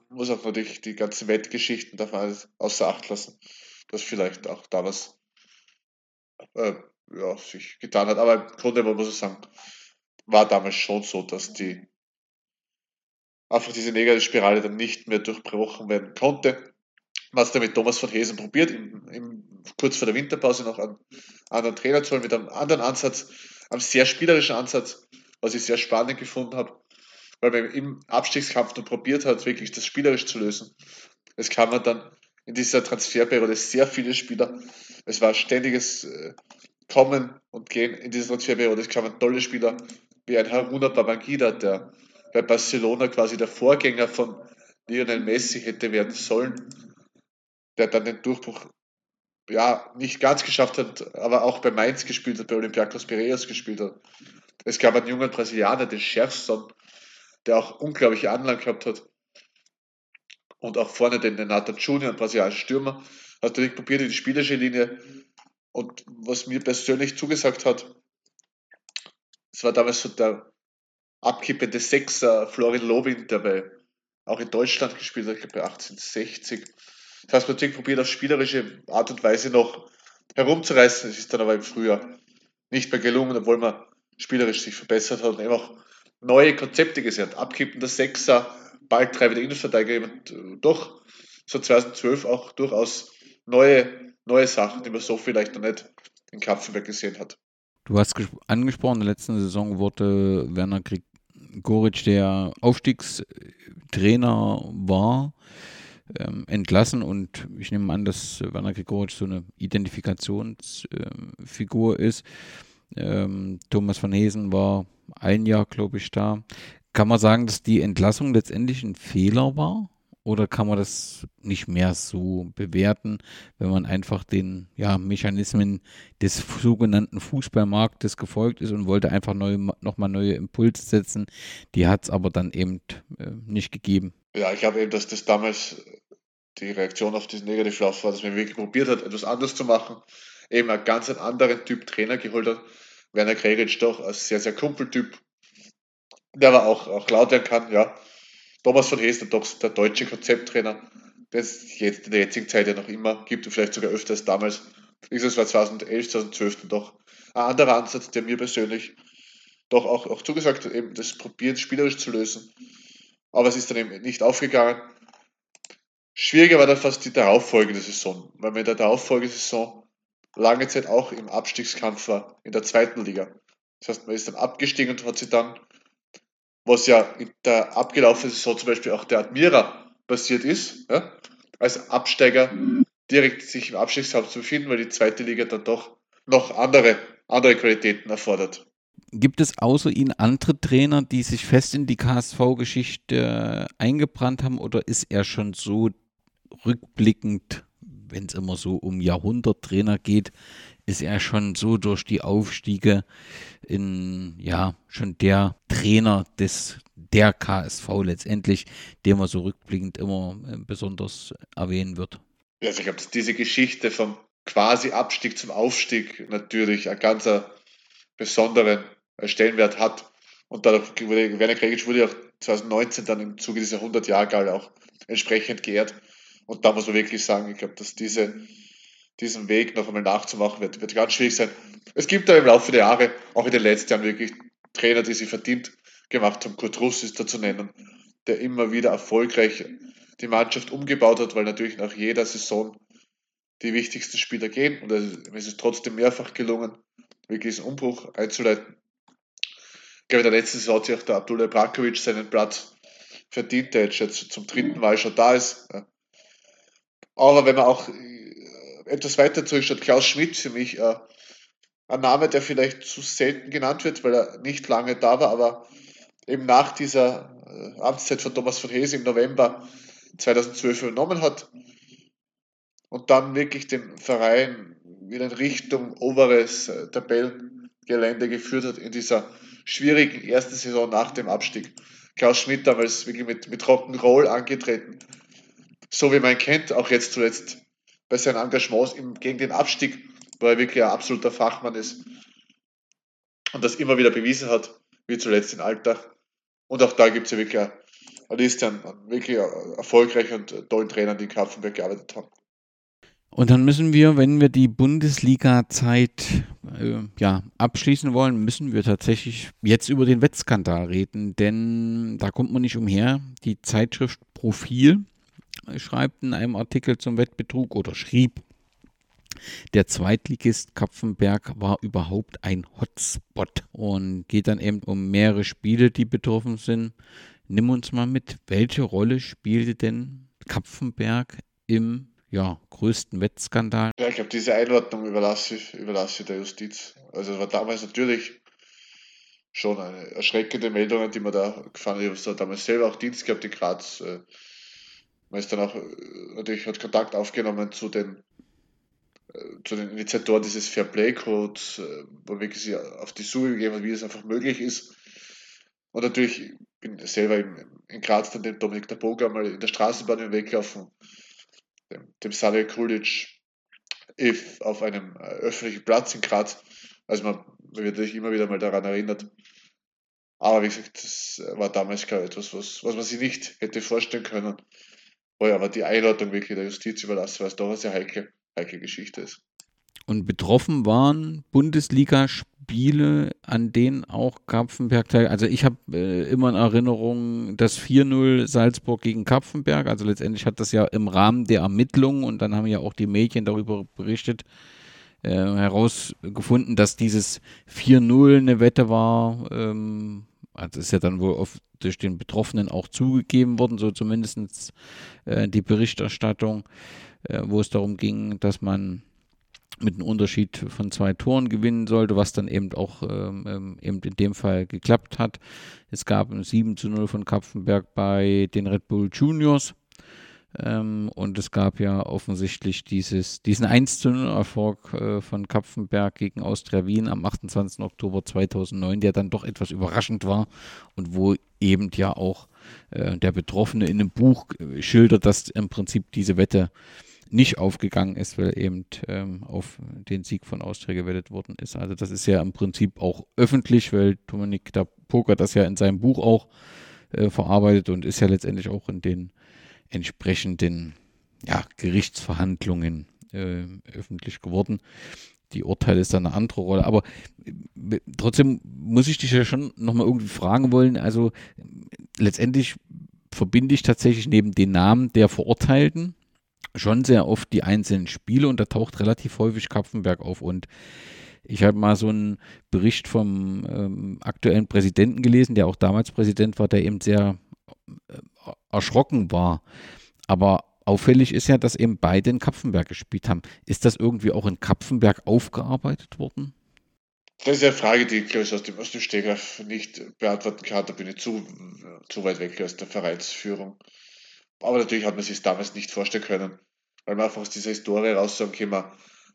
muss auch natürlich die ganzen Wettgeschichten davon außer Acht lassen, dass vielleicht auch da was äh, ja, sich getan hat. Aber im Grunde muss ich sagen, war damals schon so, dass die einfach diese Negativspirale dann nicht mehr durchbrochen werden konnte. Man hat mit Thomas von Hesen probiert, im, im, kurz vor der Winterpause noch einen anderen Trainer zu holen, mit einem anderen Ansatz, einem sehr spielerischen Ansatz, was ich sehr spannend gefunden habe, weil man im Abstiegskampf nur probiert hat, wirklich das spielerisch zu lösen. Es kam man dann in dieser Transferperiode sehr viele Spieler. Es war ständiges äh, Kommen und Gehen in dieser Transferperiode. Es kamen tolle Spieler wie ein Haruna Babangida, der bei Barcelona quasi der Vorgänger von Lionel Messi hätte werden sollen, der dann den Durchbruch ja nicht ganz geschafft hat, aber auch bei Mainz gespielt hat, bei Olympiakos Piraeus gespielt hat. Es gab einen jungen Brasilianer, den Scherfson, der auch unglaubliche Anlagen gehabt hat. Und auch vorne den Renata Junior, einen brasilianischen Stürmer, hat natürlich probiert in die spielerische Linie. Und was mir persönlich zugesagt hat, es war damals so der abkippende Sechser Florian Lobin, der auch in Deutschland gespielt hat, ich glaube bei 1860. Das heißt, man natürlich probiert auf spielerische Art und Weise noch herumzureißen. Es ist dann aber im Frühjahr nicht mehr gelungen, obwohl man spielerisch sich verbessert hat und eben auch neue Konzepte gesehen hat. Abkippender Sechser, balltreibender Innenverteidiger, äh, doch so 2012 auch durchaus neue, neue Sachen, die man so vielleicht noch nicht in Kapfenberg gesehen hat. Du hast angesprochen, in der letzten Saison wurde Werner Goric, der Aufstiegstrainer war, ähm, entlassen und ich nehme an, dass Werner Gregoric so eine Identifikationsfigur äh, ist. Ähm, Thomas van Hesen war ein Jahr, glaube ich, da. Kann man sagen, dass die Entlassung letztendlich ein Fehler war? Oder kann man das nicht mehr so bewerten, wenn man einfach den ja, Mechanismen des sogenannten Fußballmarktes gefolgt ist und wollte einfach neue, nochmal neue Impulse setzen? Die hat es aber dann eben äh, nicht gegeben. Ja, ich glaube eben, dass das damals die Reaktion auf diesen Negativlauf war, dass man wirklich probiert hat, etwas anderes zu machen. Eben einen ganz anderen Typ Trainer geholt hat. Werner Gregic doch ein sehr, sehr Kumpeltyp, der aber auch, auch laut werden kann, ja Thomas von Hees, der, der deutsche Konzepttrainer, der es jetzt in der jetzigen Zeit ja noch immer gibt und vielleicht sogar öfter als damals. Es war 2011, 2012 doch ein anderer Ansatz, der mir persönlich doch auch, auch zugesagt hat, eben das Probieren spielerisch zu lösen. Aber es ist dann eben nicht aufgegangen. Schwieriger war dann fast die darauffolgende Saison, weil man in der darauffolgenden Saison lange Zeit auch im Abstiegskampf war, in der zweiten Liga. Das heißt, man ist dann abgestiegen und hat sich dann was ja in der abgelaufenen Saison zum Beispiel auch der Admira passiert ist, ja, als Absteiger direkt sich im Abstiegskampf zu befinden, weil die zweite Liga dann doch noch andere, andere Qualitäten erfordert. Gibt es außer Ihnen andere Trainer, die sich fest in die KSV-Geschichte eingebrannt haben oder ist er schon so rückblickend, wenn es immer so um Jahrhunderttrainer geht, ist er schon so durch die Aufstiege in, ja, schon der Trainer des, der KSV letztendlich, den man so rückblickend immer äh, besonders erwähnen wird. Ja, also ich glaube, diese Geschichte vom quasi Abstieg zum Aufstieg natürlich einen ganz besonderen Stellenwert hat. Und dadurch wurde, Werner Kregic wurde auch 2019 dann im Zuge dieser 100-Jahr-Gala auch entsprechend geehrt. Und da muss man wirklich sagen, ich glaube, dass diese diesen Weg noch einmal nachzumachen, wird, wird ganz schwierig sein. Es gibt da im Laufe der Jahre, auch in den letzten Jahren, wirklich Trainer, die sich verdient gemacht haben. Kurt Russ ist da zu nennen, der immer wieder erfolgreich die Mannschaft umgebaut hat, weil natürlich nach jeder Saison die wichtigsten Spieler gehen und es ist trotzdem mehrfach gelungen, wirklich diesen Umbruch einzuleiten. Ich glaube, in der letzten Saison hat sich auch der Abdullah Brakovic seinen Platz verdient, der jetzt zum dritten Mal schon da ist. Aber wenn man auch etwas weiter zurückschaut, Klaus Schmidt für mich äh, ein Name, der vielleicht zu selten genannt wird, weil er nicht lange da war, aber eben nach dieser äh, Amtszeit von Thomas von Hese im November 2012 übernommen hat und dann wirklich den Verein wieder in Richtung oberes äh, Tabellengelände geführt hat in dieser schwierigen ersten Saison nach dem Abstieg. Klaus Schmidt damals wirklich mit, mit Rock'n'Roll angetreten, so wie man kennt, auch jetzt zuletzt bei seinen Engagements im, gegen den Abstieg, wo er wirklich ein absoluter Fachmann ist und das immer wieder bewiesen hat, wie zuletzt in Alltag. Und auch da gibt es ja wirklich eine, Liste an, an wirklich erfolgreichen und tollen Trainern, die in Kapfenberg gearbeitet haben. Und dann müssen wir, wenn wir die Bundesliga-Zeit äh, ja, abschließen wollen, müssen wir tatsächlich jetzt über den Wettskandal reden, denn da kommt man nicht umher. Die Zeitschrift Profil schreibt in einem Artikel zum Wettbetrug oder schrieb, der Zweitligist Kapfenberg war überhaupt ein Hotspot und geht dann eben um mehrere Spiele, die betroffen sind. Nimm uns mal mit, welche Rolle spielte denn Kapfenberg im ja, größten Wettskandal? Ja, ich glaube, diese Einordnung überlasse ich, überlasse der Justiz. Also war damals natürlich schon eine erschreckende Meldung, die man da gefahren hat. Ich habe damals selber auch Dienst gehabt in Graz. Äh, man ist dann auch äh, natürlich hat Kontakt aufgenommen zu den äh, zu den Initiatoren dieses Fair Play Codes, wo wirklich auf die Suche gegeben hat, wie es einfach möglich ist. Und natürlich bin selber in, in Graz dann dem Dominik der Boga mal in der Straßenbahn weglaufen dem, dem Slavia Kulic auf einem äh, öffentlichen Platz in Graz. Also man wird sich immer wieder mal daran erinnert. Aber wie gesagt, das war damals gar etwas, was, was man sich nicht hätte vorstellen können. Wo ja aber die Einordnung wirklich der Justiz überlassen, weil es doch eine sehr heikle, heikle Geschichte ist. Und betroffen waren Bundesligaspiele, an denen auch Kapfenberg teil. Also ich habe äh, immer in Erinnerung das 4-0 Salzburg gegen Kapfenberg. Also letztendlich hat das ja im Rahmen der Ermittlungen und dann haben ja auch die Medien darüber berichtet, äh, herausgefunden, dass dieses 4-0 eine Wette war. Ähm, also ist ja dann wohl oft durch den Betroffenen auch zugegeben worden, so zumindest äh, die Berichterstattung, äh, wo es darum ging, dass man mit einem Unterschied von zwei Toren gewinnen sollte, was dann eben auch ähm, ähm eben in dem Fall geklappt hat. Es gab ein 7 zu 0 von Kapfenberg bei den Red Bull Juniors. Ähm, und es gab ja offensichtlich dieses, diesen 1 zu 0 Erfolg äh, von Kapfenberg gegen Austria Wien am 28. Oktober 2009, der dann doch etwas überraschend war und wo eben ja auch äh, der Betroffene in einem Buch äh, schildert, dass im Prinzip diese Wette nicht aufgegangen ist, weil eben ähm, auf den Sieg von Austria gewettet worden ist. Also das ist ja im Prinzip auch öffentlich, weil Dominik da Poker das ja in seinem Buch auch äh, verarbeitet und ist ja letztendlich auch in den entsprechenden ja, Gerichtsverhandlungen äh, öffentlich geworden. Die Urteile ist dann eine andere Rolle. Aber äh, trotzdem muss ich dich ja schon nochmal irgendwie fragen wollen. Also letztendlich verbinde ich tatsächlich neben den Namen der Verurteilten schon sehr oft die einzelnen Spiele und da taucht relativ häufig Kapfenberg auf. Und ich habe mal so einen Bericht vom ähm, aktuellen Präsidenten gelesen, der auch damals Präsident war, der eben sehr äh, erschrocken war. Aber auffällig ist ja, dass eben beide in Kapfenberg gespielt haben. Ist das irgendwie auch in Kapfenberg aufgearbeitet worden? Das ist eine Frage, die ich, glaube ich, aus dem, dem Stegreif nicht beantworten kann. Da bin ich zu, zu weit weg aus der Vereinsführung. Aber natürlich hat man sich damals nicht vorstellen können, weil man einfach aus dieser Historie raussagen kann, man,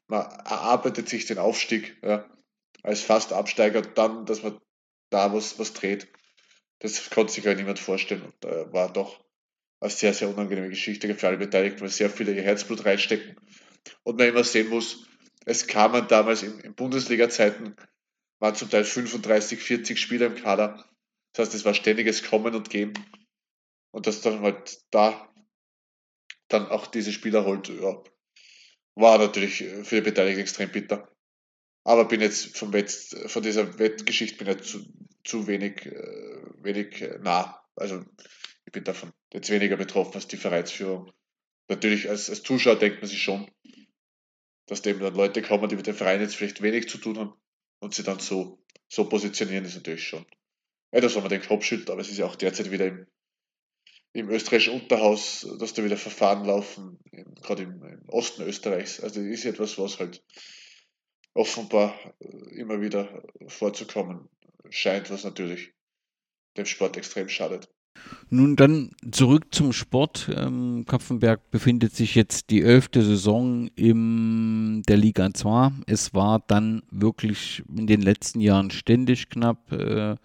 man erarbeitet sich den Aufstieg ja, als fast Absteiger, dann, dass man da was, was dreht. Das konnte sich ja niemand vorstellen und äh, war doch eine sehr, sehr unangenehme Geschichte für alle Beteiligten, weil sehr viele ihr Herzblut reinstecken. Und man immer sehen muss, es kamen damals in, in Bundesliga-Zeiten, waren zum Teil 35, 40 Spieler im Kader. Das heißt, es war ständiges Kommen und Gehen. Und dass dann halt da dann auch diese Spieler holt, ja, war natürlich für die Beteiligten extrem bitter. Aber bin jetzt vom Wett, von dieser Wettgeschichte bin ich zu, wenig, äh, wenig nah. Also ich bin davon jetzt weniger betroffen als die Vereinsführung. Natürlich als, als Zuschauer denkt man sich schon, dass dem dann Leute kommen, die mit dem Verein jetzt vielleicht wenig zu tun haben und sie dann so, so positionieren, ist natürlich schon. Ja, da man den Kopf schütteln, aber es ist ja auch derzeit wieder im, im österreichischen Unterhaus, dass da wieder Verfahren laufen, gerade im, im, Osten Österreichs. Also ist etwas, was halt offenbar äh, immer wieder vorzukommen scheint, was natürlich dem Sport extrem schadet. Nun dann zurück zum Sport. Ähm, Kapfenberg befindet sich jetzt die elfte Saison in der Liga 2. Es war dann wirklich in den letzten Jahren ständig knapp. Äh,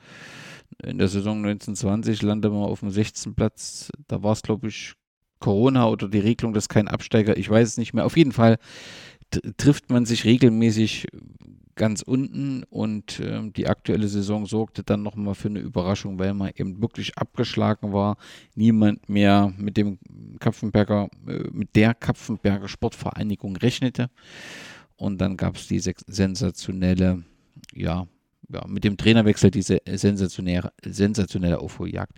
in der Saison 1920 landete man auf dem 16. Platz. Da war es, glaube ich, Corona oder die Regelung, dass kein Absteiger, ich weiß es nicht mehr. Auf jeden Fall trifft man sich regelmäßig ganz unten und äh, die aktuelle Saison sorgte dann nochmal für eine Überraschung, weil man eben wirklich abgeschlagen war. Niemand mehr mit dem Kapfenberger, äh, mit der Kapfenberger Sportvereinigung rechnete. Und dann gab es die sensationelle, ja, ja, mit dem Trainerwechsel diese sensationelle, sensationelle Aufholjagd.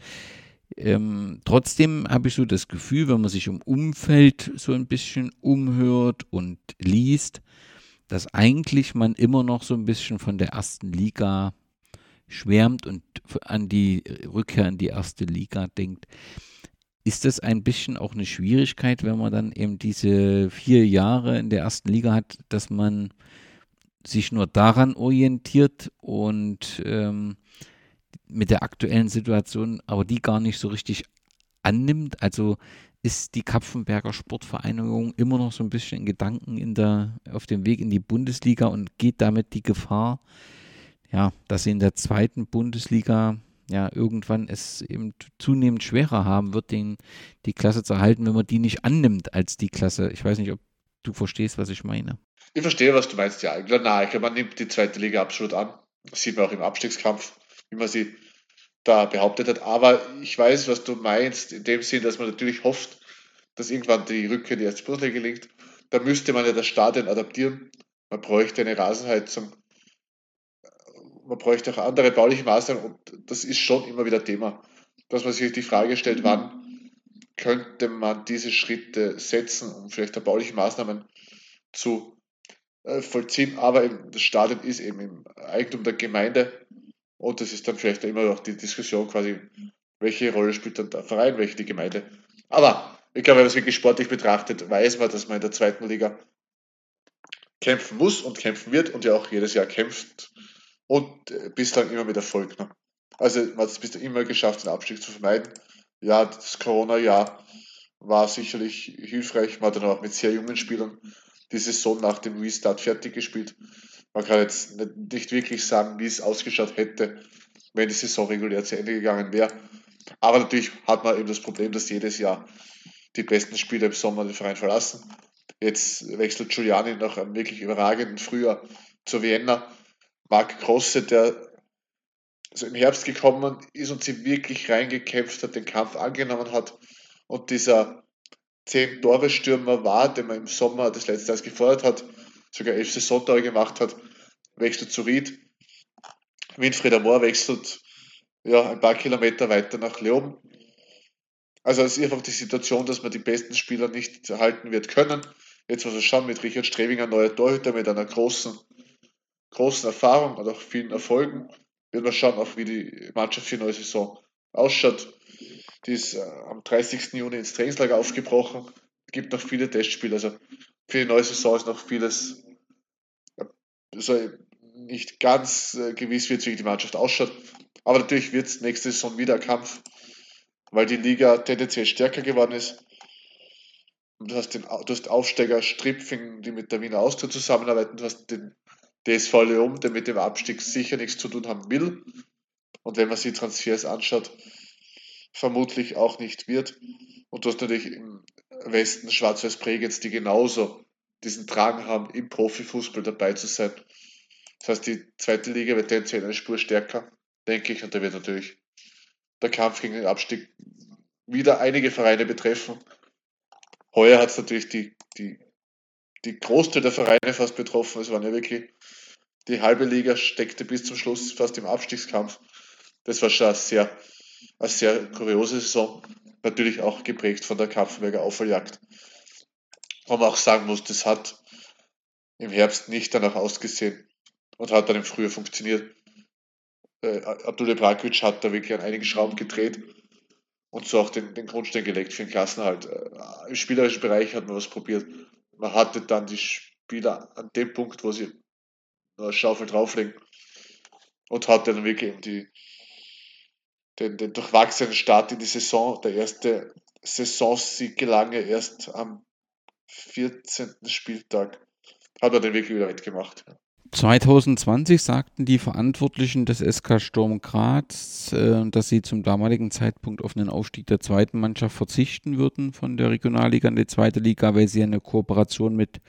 Ähm, trotzdem habe ich so das Gefühl, wenn man sich im Umfeld so ein bisschen umhört und liest, dass eigentlich man immer noch so ein bisschen von der ersten Liga schwärmt und an die Rückkehr in die erste Liga denkt. Ist das ein bisschen auch eine Schwierigkeit, wenn man dann eben diese vier Jahre in der ersten Liga hat, dass man sich nur daran orientiert und ähm, mit der aktuellen Situation aber die gar nicht so richtig annimmt? Also ist die Kapfenberger Sportvereinigung immer noch so ein bisschen in Gedanken in der, auf dem Weg in die Bundesliga und geht damit die Gefahr, ja, dass sie in der zweiten Bundesliga ja irgendwann es eben zunehmend schwerer haben wird, den, die Klasse zu erhalten, wenn man die nicht annimmt als die Klasse. Ich weiß nicht, ob du verstehst, was ich meine. Ich verstehe, was du meinst, ja. Nein, man nimmt die zweite Liga absolut an. Das sieht man auch im Abstiegskampf, wie man sie da behauptet hat. Aber ich weiß, was du meinst, in dem Sinn, dass man natürlich hofft, dass irgendwann die Rückkehr in die erste Bundesliga gelingt. Da müsste man ja das Stadion adaptieren. Man bräuchte eine Rasenheizung. Man bräuchte auch andere bauliche Maßnahmen und das ist schon immer wieder Thema, dass man sich die Frage stellt, wann könnte man diese Schritte setzen, um vielleicht bauliche Maßnahmen zu äh, vollziehen. Aber das Stadion ist eben im Eigentum der Gemeinde und das ist dann vielleicht immer noch die Diskussion quasi, welche Rolle spielt dann der Verein, welche die Gemeinde. Aber ich glaube, wenn man es wirklich sportlich betrachtet, weiß man, dass man in der zweiten Liga kämpfen muss und kämpfen wird und ja auch jedes Jahr kämpft und äh, bislang immer mit Erfolg. Ne? Also man hat es bislang immer geschafft, den Abstieg zu vermeiden. Ja, das Corona-Jahr war sicherlich hilfreich. Man hat dann auch mit sehr jungen Spielern die Saison nach dem Restart fertig gespielt. Man kann jetzt nicht wirklich sagen, wie es ausgeschaut hätte, wenn die Saison regulär zu Ende gegangen wäre. Aber natürlich hat man eben das Problem, dass jedes Jahr die besten Spieler im Sommer den Verein verlassen. Jetzt wechselt Giuliani nach einem wirklich überragenden Frühjahr zu Vienna. Marc Grosse, der also im Herbst gekommen ist und sie wirklich reingekämpft hat, den Kampf angenommen hat und dieser zehn Tore Stürmer war, den man im Sommer des letzten Jahres gefordert hat, sogar elf Saisontore gemacht hat, wechselt zu Ried. Winfried Amor wechselt ja, ein paar Kilometer weiter nach Leoben. Also es ist einfach die Situation, dass man die besten Spieler nicht erhalten wird können. Jetzt muss man schauen mit Richard Strebinger, neuer Torhüter mit einer großen, großen Erfahrung und auch vielen Erfolgen. Wird man schauen, auch wie die Mannschaft für die neue Saison ausschaut. Die ist äh, am 30. Juni ins Trainingslager aufgebrochen. Es gibt noch viele Testspiele. Also für die neue Saison ist noch vieles also nicht ganz äh, gewiss wird, wie die Mannschaft ausschaut. Aber natürlich wird es nächste Saison wieder Kampf, weil die Liga tendenziell stärker geworden ist. Und du hast den du hast Aufsteiger Stripfing, die mit der Wiener Austria zusammenarbeiten. Du hast den DSV Leum, der mit dem Abstieg sicher nichts zu tun haben will. Und wenn man sich Transfers anschaut, vermutlich auch nicht wird. Und du hast natürlich im Westen Schwarz-Weiß-Bregenz, die genauso diesen Drang haben, im Profifußball dabei zu sein. Das heißt, die zweite Liga wird tendenziell eine Spur stärker, denke ich, und da wird natürlich der Kampf gegen den Abstieg wieder einige Vereine betreffen. Heuer hat es natürlich die, die, die Großteil der Vereine fast betroffen. Es waren ja wirklich, die halbe Liga steckte bis zum Schluss fast im Abstiegskampf. Das war schon eine sehr, eine sehr kuriose Saison. Natürlich auch geprägt von der Kapfenberger Aufholjagd wo man auch sagen muss, das hat im Herbst nicht danach ausgesehen und hat dann im Frühjahr funktioniert. Äh, Abdul Ibrakovic hat da wirklich an einigen Schrauben gedreht und so auch den, den Grundstein gelegt für den Klassenhalt. Äh, Im spielerischen Bereich hat man was probiert. Man hatte dann die Spieler an dem Punkt, wo sie eine Schaufel drauflegen und hatte dann wirklich eben die, den, den durchwachsenen Start in die Saison. Der erste Saisonsieg gelang erst am 14. Spieltag. Hat er den wirklich wieder wettgemacht. 2020 sagten die Verantwortlichen des SK Sturm Graz, äh, dass sie zum damaligen Zeitpunkt auf einen Aufstieg der zweiten Mannschaft verzichten würden von der Regionalliga in die zweite Liga, weil sie eine Kooperation mit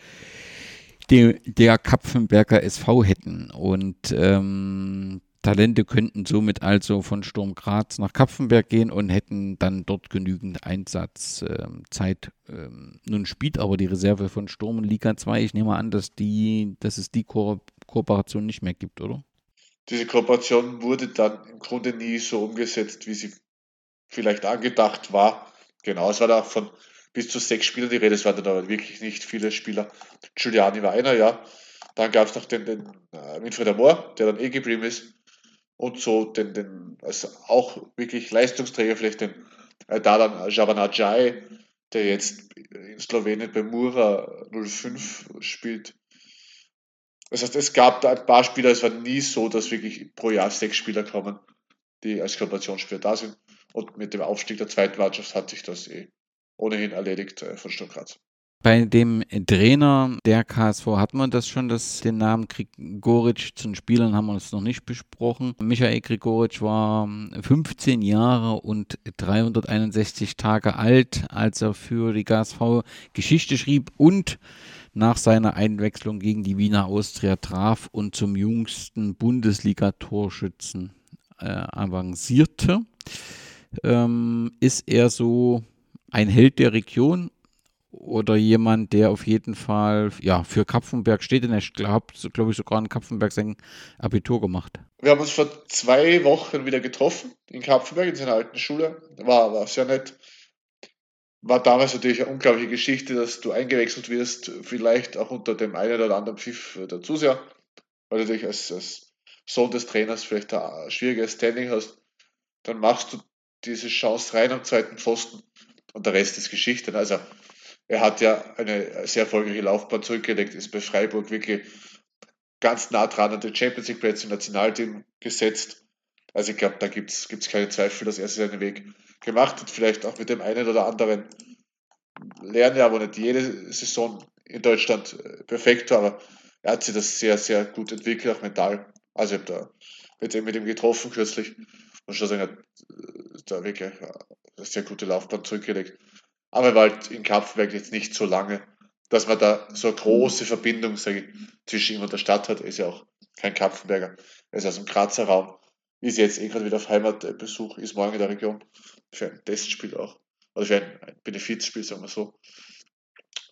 dem, der Kapfenberger SV hätten. Und ähm, Talente könnten somit also von Sturm Graz nach Kapfenberg gehen und hätten dann dort genügend Einsatzzeit. Ähm, nun spielt aber die Reserve von Sturm in Liga 2. Ich nehme an, dass, die, dass es die Ko Kooperation nicht mehr gibt, oder? Diese Kooperation wurde dann im Grunde nie so umgesetzt, wie sie vielleicht angedacht war. Genau, es war da von bis zu sechs Spielern die Rede, es waren dann aber wirklich nicht viele Spieler. Giuliani war einer, ja. Dann gab es noch den, den äh, Winfried Amor, der dann eh geblieben ist und so den, den also auch wirklich Leistungsträger, vielleicht den äh, Dadan Javanajai, der jetzt in Slowenien bei Mura 05 spielt. Das heißt, es gab da ein paar Spieler, es war nie so, dass wirklich pro Jahr sechs Spieler kommen, die als Kooperationsspieler da sind. Und mit dem Aufstieg der zweiten Mannschaft hat sich das eh ohnehin erledigt äh, von Graz. Bei dem Trainer der KSV hat man das schon, dass den Namen Grigoric zu den Spielern haben wir das noch nicht besprochen. Michael Grigoric war 15 Jahre und 361 Tage alt, als er für die KSV Geschichte schrieb und nach seiner Einwechslung gegen die Wiener Austria traf und zum jüngsten Bundesliga-Torschützen äh, avancierte. Ähm, ist er so ein Held der Region oder jemand, der auf jeden Fall ja, für Kapfenberg steht. Denn hat, glaube ich, sogar in Kapfenberg sein Abitur gemacht. Wir haben uns vor zwei Wochen wieder getroffen in Kapfenberg, in seiner alten Schule. War, war sehr nett. War damals natürlich eine unglaubliche Geschichte, dass du eingewechselt wirst, vielleicht auch unter dem einen oder anderen Pfiff der Zuseher, weil du natürlich als, als Sohn des Trainers vielleicht ein schwieriges Standing hast. Dann machst du diese Chance rein am zweiten Pfosten und der Rest ist Geschichte. Also er hat ja eine sehr erfolgreiche Laufbahn zurückgelegt, ist bei Freiburg wirklich ganz nah dran an den Champions League Plätzen im Nationalteam gesetzt. Also ich glaube, da gibt es keine Zweifel, dass er seinen Weg gemacht hat. Vielleicht auch mit dem einen oder anderen lernen aber nicht jede Saison in Deutschland äh, perfekt war, aber er hat sich das sehr, sehr gut entwickelt, auch mental. Also ich habe da mit ihm, getroffen kürzlich und schon sagen, er hat äh, da wirklich eine sehr gute Laufbahn zurückgelegt. Aber er war halt in Kapfenberg jetzt nicht so lange, dass man da so eine große Verbindung ich, zwischen ihm und der Stadt hat. Er ist ja auch kein Kapfenberger. Er ist aus dem Grazer Raum. Ist jetzt eh gerade wieder auf Heimatbesuch, ist morgen in der Region für ein Testspiel auch. Oder für ein, ein Benefizspiel, sagen wir so.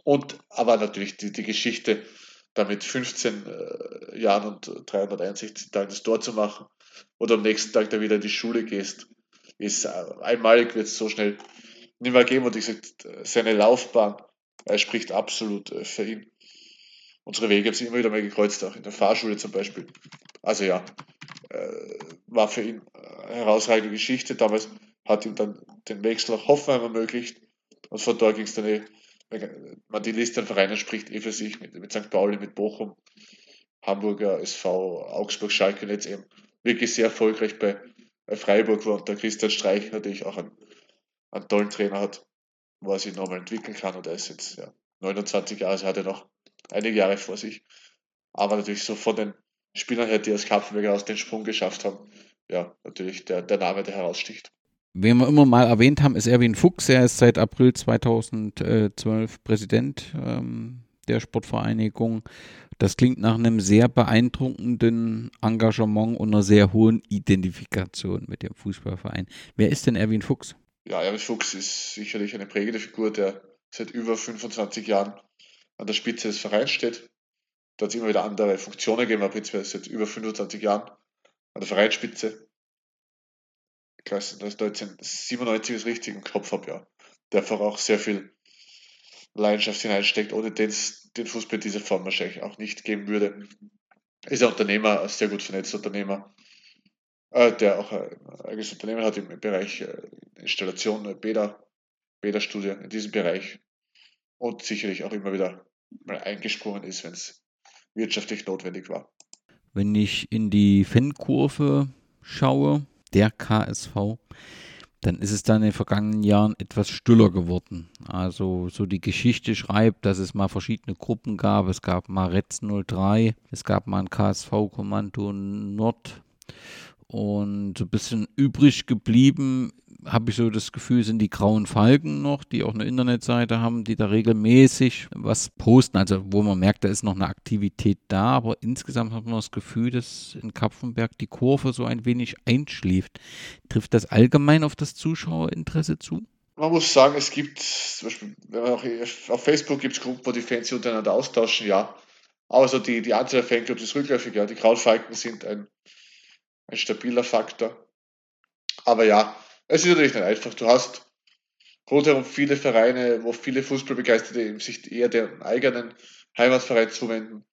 Und aber natürlich die, die Geschichte, da mit 15 äh, Jahren und 361 Tagen das Tor zu machen oder am nächsten Tag da wieder in die Schule gehst, ist äh, einmalig, wird es so schnell nicht mehr geben. Und ich gesagt, seine Laufbahn spricht absolut äh, für ihn. Unsere Wege haben sich immer wieder mal gekreuzt, auch in der Fahrschule zum Beispiel. Also ja, äh, war für ihn eine herausragende Geschichte. Damals hat ihm dann den Wechsel nach Hoffenheim ermöglicht. Und von dort ging es dann eh, man die Liste an Vereinen spricht eh für sich, mit, mit St. Pauli, mit Bochum, Hamburger SV, Augsburg, Schalke und jetzt eben wirklich sehr erfolgreich bei, bei Freiburg war und der Christian Streich natürlich auch ein einen tollen Trainer hat, wo er sich nochmal entwickeln kann. Und er ist jetzt ja, 29 Jahre, also hat er noch einige Jahre vor sich. Aber natürlich so von den Spielern her, die aus Kapfenberger aus den Sprung geschafft haben, ja, natürlich der, der Name, der heraussticht. Wen wir immer mal erwähnt haben, ist Erwin Fuchs. Er ist seit April 2012 Präsident ähm, der Sportvereinigung. Das klingt nach einem sehr beeindruckenden Engagement und einer sehr hohen Identifikation mit dem Fußballverein. Wer ist denn Erwin Fuchs? Ja, Erwin Fuchs ist sicherlich eine prägende Figur, der seit über 25 Jahren an der Spitze des Vereins steht. Da hat es immer wieder andere Funktionen gegeben, aber jetzt seit über 25 Jahren an der Vereinsspitze. Ich weiß nicht, 1997 ist richtig im Kopf habe, ja. Der einfach auch sehr viel Leidenschaft hineinsteckt, ohne den es den Fußball dieser Form wahrscheinlich auch nicht geben würde. Ist ein Unternehmer, ein sehr gut vernetzter Unternehmer, der auch ein eigenes Unternehmen hat im Bereich äh, Installation, äh, Bäder, Bäderstudien in diesem Bereich und sicherlich auch immer wieder mal eingesprungen ist, wenn es wirtschaftlich notwendig war. Wenn ich in die Fankurve schaue, der KSV, dann ist es dann in den vergangenen Jahren etwas stiller geworden. Also so die Geschichte schreibt, dass es mal verschiedene Gruppen gab. Es gab mal Retz 03, es gab mal ein KSV-Kommando Nord und so ein bisschen übrig geblieben habe ich so das Gefühl, sind die Grauen Falken noch, die auch eine Internetseite haben, die da regelmäßig was posten. Also wo man merkt, da ist noch eine Aktivität da, aber insgesamt hat man das Gefühl, dass in Kapfenberg die Kurve so ein wenig einschläft. Trifft das allgemein auf das Zuschauerinteresse zu? Man muss sagen, es gibt, zum Beispiel, auf Facebook gibt es Gruppen, wo die Fans sich untereinander austauschen, ja. Aber so die, die Anzahl der Fanclubs ist rückläufig, ja. Die Krautfalken sind ein, ein stabiler Faktor. Aber ja, es ist natürlich nicht einfach. Du hast rundherum viele Vereine, wo viele Fußballbegeisterte sich eher dem eigenen Heimatverein zuwenden.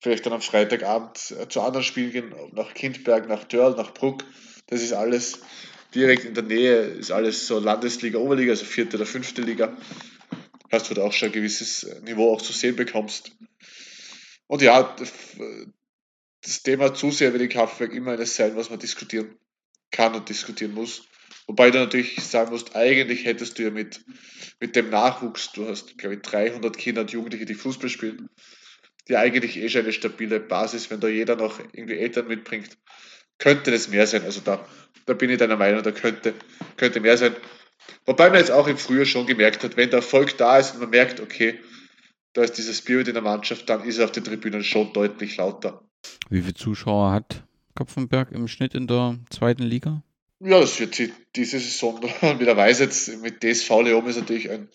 Vielleicht dann am Freitagabend äh, zu anderen Spielen gehen, nach Kindberg, nach Dörl, nach Bruck. Das ist alles direkt in der Nähe, ist alles so Landesliga, Oberliga, also vierte oder fünfte Liga. Hast du da auch schon ein gewisses Niveau auch zu sehen bekommst. Und ja, das Thema Zuseher in Kraftwerk immer eines sein, was man diskutieren kann und diskutieren muss. Wobei du natürlich sagen musst, eigentlich hättest du ja mit, mit dem Nachwuchs, du hast, glaube ich, 300 Kinder und Jugendliche, die Fußball spielen, die eigentlich eh schon eine stabile Basis, wenn da jeder noch irgendwie Eltern mitbringt, könnte das mehr sein. Also da, da bin ich deiner Meinung, da könnte, könnte mehr sein. Wobei man jetzt auch im Frühjahr schon gemerkt hat, wenn der Erfolg da ist und man merkt, okay, da ist dieser Spirit in der Mannschaft, dann ist er auf den Tribünen schon deutlich lauter. Wie viele Zuschauer hat Kopfenberg im Schnitt in der zweiten Liga? Ja, das wird sie diese Saison wieder weiß. Jetzt mit DSV Leom ist natürlich ein,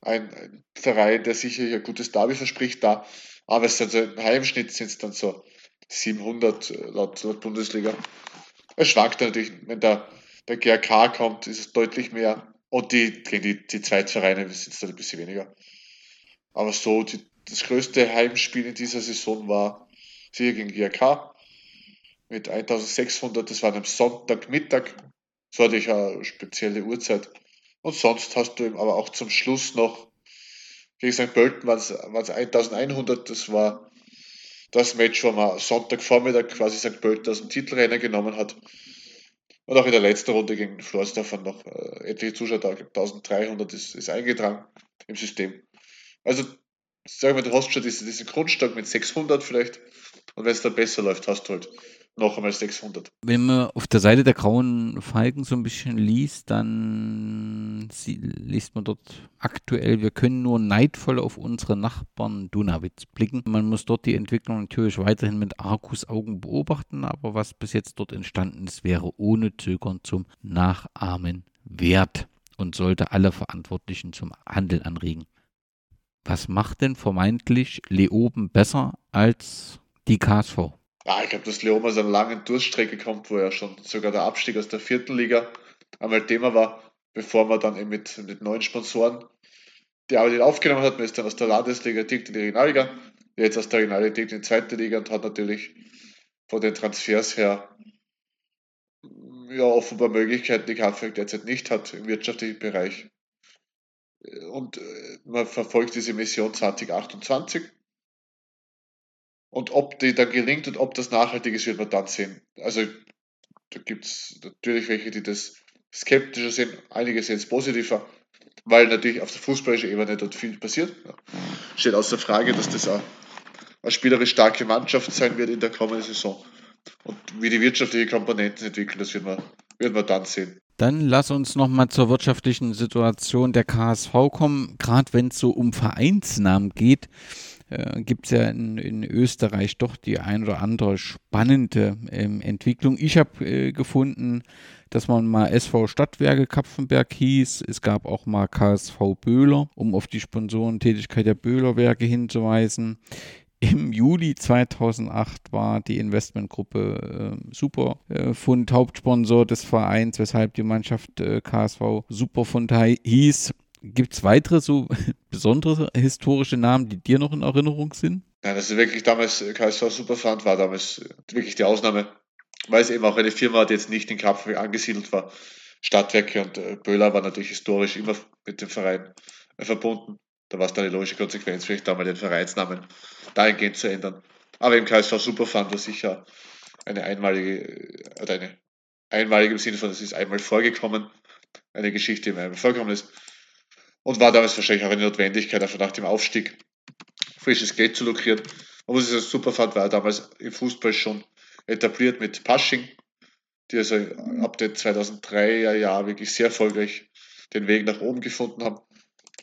ein, ein Verein, der sicherlich ein gutes Derby verspricht da. Aber es sind so im Heimschnitt sind es dann so 700 äh, laut, laut Bundesliga. Es schwankt natürlich, wenn der, der GRK kommt, ist es deutlich mehr. Und die, die, die Zweitvereine sind es dann ein bisschen weniger. Aber so, die, das größte Heimspiel in dieser Saison war sicher gegen GRK mit 1600, das war am Sonntagmittag, so hatte ich eine spezielle Uhrzeit. Und sonst hast du eben aber auch zum Schluss noch, gegen St. Pölten waren es 1100, das war das Match, wo man Sonntagvormittag quasi St. Pölten aus dem Titelrennen genommen hat. Und auch in der letzten Runde gegen Florsdorf waren noch äh, etliche Zuschauer da, 1300 ist, ist eingetragen im System. Also, sagen wir, du hast schon diesen, diesen Grundstock mit 600 vielleicht. Und wenn es dann besser läuft, hast du halt noch einmal 600. Wenn man auf der Seite der Grauen Falken so ein bisschen liest, dann liest man dort aktuell, wir können nur neidvoll auf unsere Nachbarn Dunawitz blicken. Man muss dort die Entwicklung natürlich weiterhin mit Argusaugen beobachten, aber was bis jetzt dort entstanden ist, wäre ohne Zögern zum Nachahmen wert und sollte alle Verantwortlichen zum Handeln anregen. Was macht denn vermeintlich Leoben besser als die KSV? Ja, ich glaube, dass Leon aus einer langen Durststrecke kommt, wo ja schon sogar der Abstieg aus der vierten Liga einmal Thema war, bevor man dann eben mit, mit neuen Sponsoren die Arbeit aufgenommen hat. Man ist dann aus der Landesliga direkt in die Regionalliga, jetzt aus der Regionalliga direkt in die zweite Liga und hat natürlich von den Transfers her ja offenbar Möglichkeiten, die Kraftwerk derzeit nicht hat im wirtschaftlichen Bereich. Und äh, man verfolgt diese Mission 2028 und ob die dann gelingt und ob das nachhaltig ist, wird man dann sehen. Also da gibt es natürlich welche, die das skeptischer sehen, einige sehen es positiver, weil natürlich auf der fußballischen Ebene dort viel passiert. Steht außer Frage, dass das eine spielerisch starke Mannschaft sein wird in der kommenden Saison. Und wie die wirtschaftlichen Komponenten entwickeln, das wird man, wird man dann sehen. Dann lass uns nochmal zur wirtschaftlichen Situation der KSV kommen. Gerade wenn es so um Vereinsnamen geht, äh, gibt es ja in, in, Österreich doch die ein oder andere spannende ähm, Entwicklung. Ich habe äh, gefunden, dass man mal SV Stadtwerke Kapfenberg hieß. Es gab auch mal KSV Böhler, um auf die Sponsorentätigkeit der Böhlerwerke hinzuweisen. Im Juli 2008 war die Investmentgruppe äh, Superfund Hauptsponsor des Vereins, weshalb die Mannschaft äh, KSV Superfund hieß. Gibt es weitere so besondere historische Namen, die dir noch in Erinnerung sind? Nein, also wirklich damals KSV Superfund war damals wirklich die Ausnahme, weil es eben auch eine Firma die jetzt nicht in Kapfenberg angesiedelt war. Stadtwerke und äh, Böhler waren natürlich historisch immer mit dem Verein äh, verbunden. Da war es dann eine logische Konsequenz, vielleicht da mal den Vereinsnamen dahingehend zu ändern. Aber im KSV Superfund war sicher eine einmalige, äh, oder eine einmalige im Sinne von, es ist einmal vorgekommen, eine Geschichte, die einmal vorgekommen ist. Und war damals wahrscheinlich auch eine Notwendigkeit, einfach nach dem Aufstieg frisches Geld zu lukrieren. Muss es als Superfund war damals im Fußball schon etabliert mit Pasching, die also ab den 2003er Jahr wirklich sehr erfolgreich den Weg nach oben gefunden haben.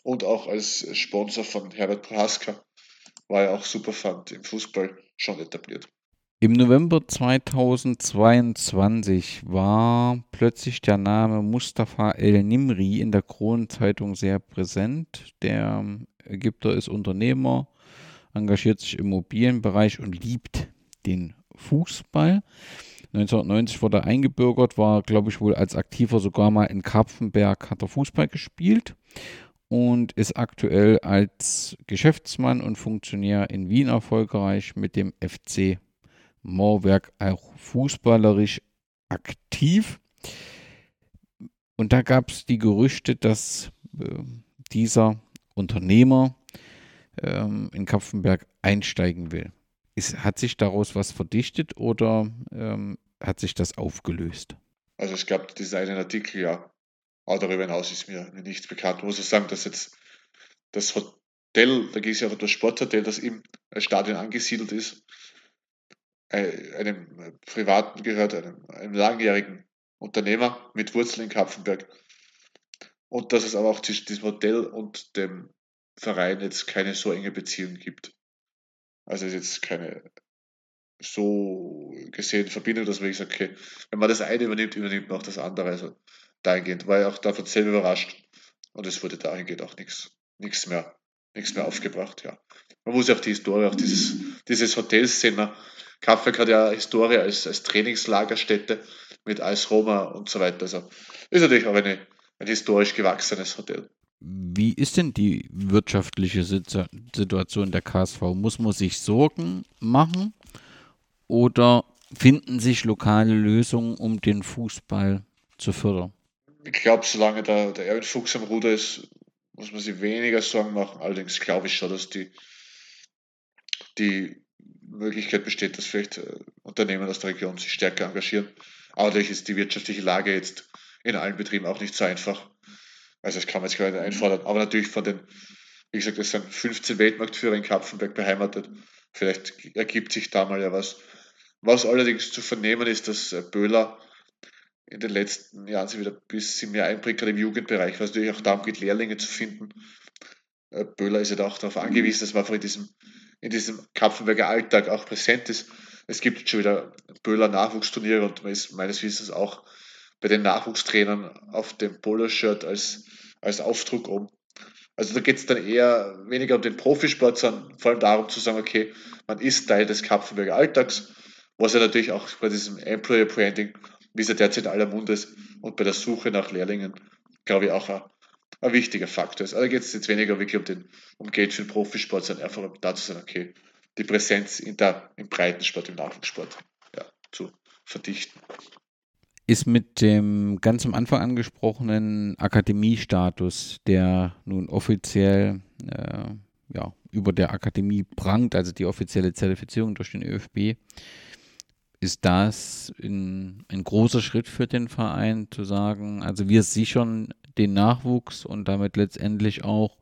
Und auch als Sponsor von Herbert Prohaska war er auch Superfund im Fußball schon etabliert. Im November 2022 war plötzlich der Name Mustafa El-Nimri in der Kronenzeitung sehr präsent. Der Ägypter ist Unternehmer, engagiert sich im Immobilienbereich und liebt den Fußball. 1990 wurde er eingebürgert, war, glaube ich, wohl als Aktiver sogar mal in Karpfenberg, hat er Fußball gespielt und ist aktuell als Geschäftsmann und Funktionär in Wien erfolgreich mit dem FC Moorwerk auch fußballerisch aktiv. Und da gab es die Gerüchte, dass äh, dieser Unternehmer ähm, in Kapfenberg einsteigen will. Ist, hat sich daraus was verdichtet oder ähm, hat sich das aufgelöst? Also es gab diesen einen Artikel, ja. Aber darüber hinaus ist mir, nichts bekannt. Ich muss auch sagen, dass jetzt das Hotel, da geht es ja um das Sporthotel, das im Stadion angesiedelt ist, einem Privaten gehört, einem, einem langjährigen Unternehmer mit Wurzeln in Kapfenberg. Und dass es aber auch zwischen diesem Hotel und dem Verein jetzt keine so enge Beziehung gibt. Also ist jetzt keine so gesehen Verbindung, dass man sage, okay, wenn man das eine übernimmt, übernimmt man auch das andere. Also dahingehend war ich auch davon selber überrascht. Und es wurde dahingehend auch nichts, mehr, mehr aufgebracht, ja. Man muss ja auch die Historie, auch dieses, dieses sehen. Kaffek hat ja Historie als, als Trainingslagerstätte mit Eis Roma und so weiter. Also ist natürlich auch eine, ein historisch gewachsenes Hotel. Wie ist denn die wirtschaftliche Situation der KSV? Muss man sich Sorgen machen oder finden sich lokale Lösungen, um den Fußball zu fördern? Ich glaube, solange der, der Erwin Fuchs am Ruder ist, muss man sich weniger Sorgen machen. Allerdings glaube ich schon, dass die, die Möglichkeit besteht, dass vielleicht äh, Unternehmen aus der Region sich stärker engagieren. Aber natürlich ist die wirtschaftliche Lage jetzt in allen Betrieben auch nicht so einfach. Also das kann man jetzt gerade einfordern. Aber natürlich von den, wie gesagt, es sind 15 Weltmarktführer in Kapfenberg beheimatet. Vielleicht ergibt sich da mal ja was. Was allerdings zu vernehmen ist, dass äh, Böhler in den letzten Jahren sich wieder ein bisschen mehr einbringt, gerade im Jugendbereich, was natürlich auch darum geht, Lehrlinge zu finden. Äh, Böhler ist ja auch darauf angewiesen, dass man einfach in diesem in diesem Kapfenberger Alltag auch präsent ist. Es gibt schon wieder Böhler Nachwuchsturniere und man ist meines Wissens auch bei den Nachwuchstrainern auf dem Polo-Shirt als, als Aufdruck um. Also da geht es dann eher weniger um den Profisport, sondern vor allem darum zu sagen, okay, man ist Teil des Kapfenberger Alltags, was ja natürlich auch bei diesem Employer Branding, wie es ja derzeit aller Mund ist, und bei der Suche nach Lehrlingen, glaube ich, auch ein, ein wichtiger Faktor ist. Also geht es jetzt weniger wirklich um, den, um Geld für den Profisport, sondern einfach um dazu sein, okay, die Präsenz in der, im Breitensport, im Nachwuchssport ja, zu verdichten. Ist mit dem ganz am Anfang angesprochenen Akademiestatus, der nun offiziell äh, ja, über der Akademie prangt, also die offizielle Zertifizierung durch den ÖFB, ist das ein, ein großer Schritt für den Verein zu sagen, also wir sichern den Nachwuchs und damit letztendlich auch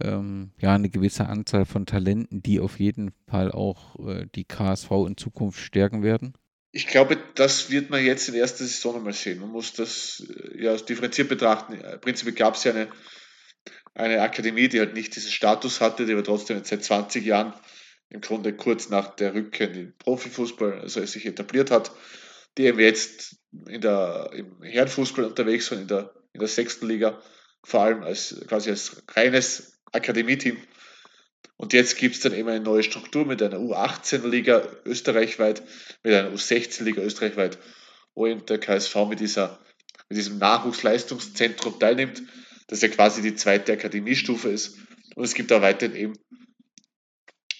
ähm, ja eine gewisse Anzahl von Talenten, die auf jeden Fall auch äh, die KSV in Zukunft stärken werden? Ich glaube, das wird man jetzt in der ersten Saison nochmal sehen. Man muss das äh, ja differenziert betrachten. Prinzipiell gab es ja eine, eine Akademie, die halt nicht diesen Status hatte, die aber trotzdem seit 20 Jahren im Grunde kurz nach der Rückkehr in den Profifußball also sich etabliert hat, die eben jetzt in der, im Herrenfußball unterwegs sind, in der in der sechsten Liga, vor allem als quasi als reines Akademieteam. Und jetzt gibt es dann eben eine neue Struktur mit einer U18-Liga österreichweit, mit einer U16-Liga österreichweit, wo eben der KSV mit, dieser, mit diesem Nachwuchsleistungszentrum teilnimmt. das ja quasi die zweite Akademiestufe ist. Und es gibt auch weiterhin eben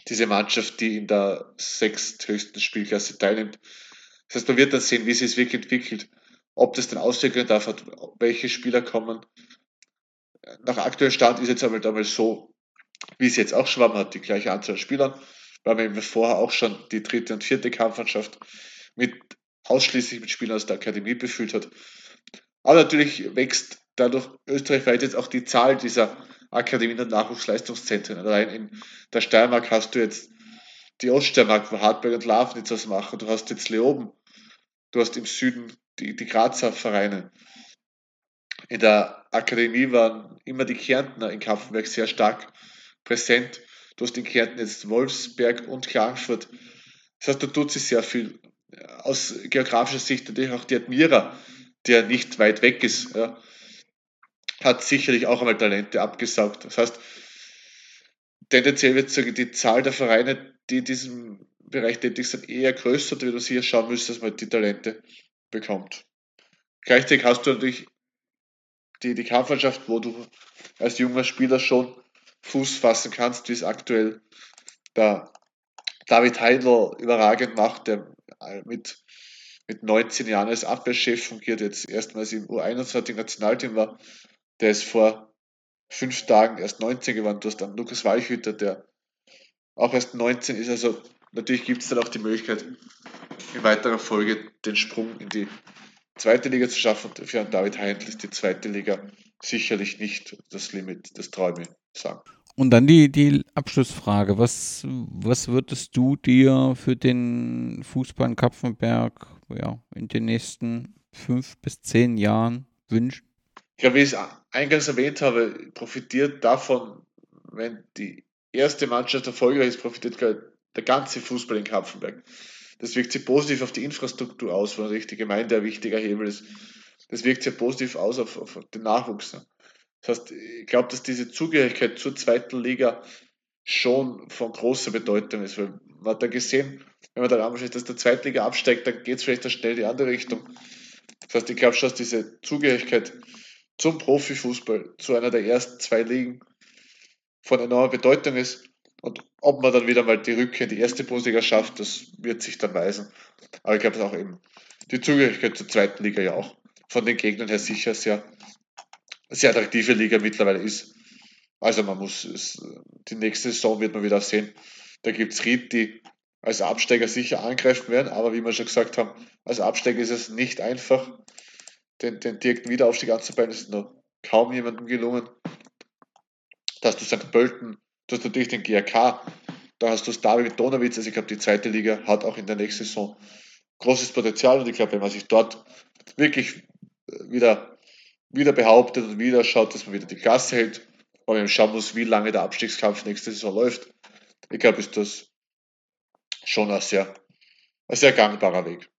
diese Mannschaft, die in der sechsthöchsten Spielklasse teilnimmt. Das heißt, man wird dann sehen, wie sich es wirklich entwickelt, ob das dann Auswirkungen darauf hat, welche Spieler kommen. Nach aktuellem Stand ist jetzt einmal, einmal so, wie es jetzt auch Schwamm hat, die gleiche Anzahl an Spielern, weil man eben vorher auch schon die dritte und vierte Kampfmannschaft mit ausschließlich mit Spielern aus der Akademie befüllt hat. Aber natürlich wächst dadurch österreichweit jetzt auch die Zahl dieser Akademien und Nachwuchsleistungszentren. Allein in der Steiermark hast du jetzt die Oststeiermark, wo Hartberg und Lafnitz was machen. Du hast jetzt Leoben. Du hast im Süden die, die Grazer Vereine. In der Akademie waren immer die Kärntner in Kapfenberg sehr stark präsent. Du hast in Kärnten jetzt Wolfsberg und Klagenfurt. Das heißt, da tut sich sehr viel. Aus geografischer Sicht natürlich auch die Admira, der nicht weit weg ist. Ja hat sicherlich auch einmal Talente abgesaugt. Das heißt, tendenziell wird sogar die Zahl der Vereine, die diesem Bereich tätig sind, eher größer, da man sicher schauen müssen, dass man die Talente bekommt. Gleichzeitig hast du natürlich die, die Kampfmannschaft, wo du als junger Spieler schon Fuß fassen kannst, wie es aktuell der David Heidel überragend macht, der mit, mit 19 Jahren als Abwehrchef fungiert, jetzt erstmals im U21-Nationalteam war, der ist vor fünf Tagen erst 19 geworden. Du hast dann Lukas Weichhütter, der auch erst 19 ist. Also natürlich gibt es dann auch die Möglichkeit, in weiterer Folge den Sprung in die zweite Liga zu schaffen. Für David Heintl ist die zweite Liga sicherlich nicht das Limit, das Träume sagen. Und dann die, die Abschlussfrage. Was, was würdest du dir für den Fußball in Kapfenberg ja, in den nächsten fünf bis zehn Jahren wünschen? Ich glaube, wie ich es eingangs erwähnt habe, profitiert davon, wenn die erste Mannschaft erfolgreich ist, profitiert der ganze Fußball in Kapfenberg. Das wirkt sich positiv auf die Infrastruktur aus, natürlich die Gemeinde ein wichtiger Hebel ist. Das wirkt sich positiv aus auf, auf den Nachwuchs. Das heißt, ich glaube, dass diese Zugehörigkeit zur zweiten Liga schon von großer Bedeutung ist, weil man hat da gesehen, wenn man da anschaut, dass der Zweitliga absteigt, dann geht es vielleicht dann schnell in die andere Richtung. Das heißt, ich glaube schon, dass diese Zugehörigkeit zum Profifußball, zu einer der ersten zwei Ligen von enormer Bedeutung ist. Und ob man dann wieder mal die Rückkehr in die erste Bundesliga schafft, das wird sich dann weisen. Aber ich glaube, es auch eben die Zugehörigkeit zur zweiten Liga ja auch von den Gegnern her sicher sehr, sehr attraktive Liga mittlerweile ist. Also man muss es, die nächste Saison wird man wieder sehen. Da gibt es Ried, die als Absteiger sicher angreifen werden, aber wie wir schon gesagt haben, als Absteiger ist es nicht einfach den, den direkten Wiederaufstieg anzupeiln. Es ist noch kaum jemandem gelungen. Da hast du St. Pölten, du hast natürlich den GRK, da hast du David Donowitz. Also ich glaube, die zweite Liga hat auch in der nächsten Saison großes Potenzial und ich glaube, wenn man sich dort wirklich wieder, wieder behauptet und wieder schaut, dass man wieder die Klasse hält, weil man schauen muss, wie lange der Abstiegskampf nächste Saison läuft, ich glaube, ist das schon ein sehr, ein sehr gangbarer Weg.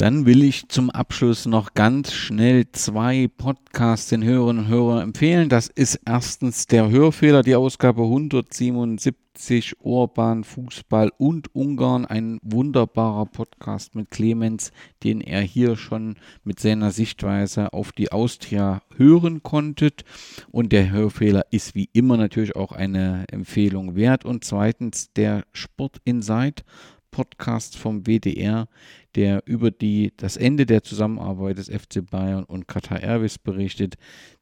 Dann will ich zum Abschluss noch ganz schnell zwei Podcasts den Hörerinnen und Hörern empfehlen. Das ist erstens der Hörfehler, die Ausgabe 177 Urban, Fußball und Ungarn. Ein wunderbarer Podcast mit Clemens, den er hier schon mit seiner Sichtweise auf die Austria hören konntet. Und der Hörfehler ist wie immer natürlich auch eine Empfehlung wert. Und zweitens der Sport Inside Podcast vom WDR, der über die, das Ende der Zusammenarbeit des FC Bayern und Qatar Airways berichtet.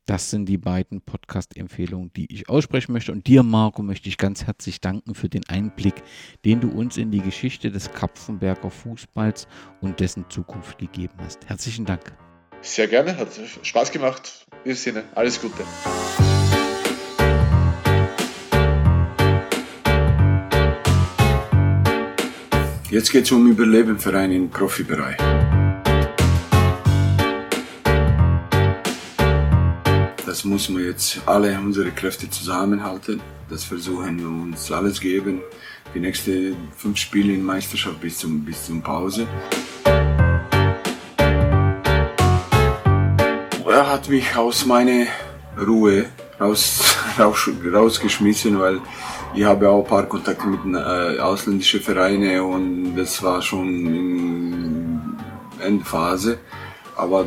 Das sind die beiden Podcast-Empfehlungen, die ich aussprechen möchte. Und dir, Marco, möchte ich ganz herzlich danken für den Einblick, den du uns in die Geschichte des Kapfenberger Fußballs und dessen Zukunft gegeben hast. Herzlichen Dank. Sehr gerne, hat Spaß gemacht. In diesem Sinne, alles Gute. Jetzt geht es um Überleben für einen Profibereich. Das muss man jetzt alle unsere Kräfte zusammenhalten. Das versuchen wir uns alles geben. Die nächsten fünf Spiele in Meisterschaft bis zum, bis zum Pause. Er hat mich aus meiner Ruhe raus, raus, rausgeschmissen, weil ich habe auch ein paar Kontakte mit äh, ausländischen Vereinen und das war schon in Endphase. Aber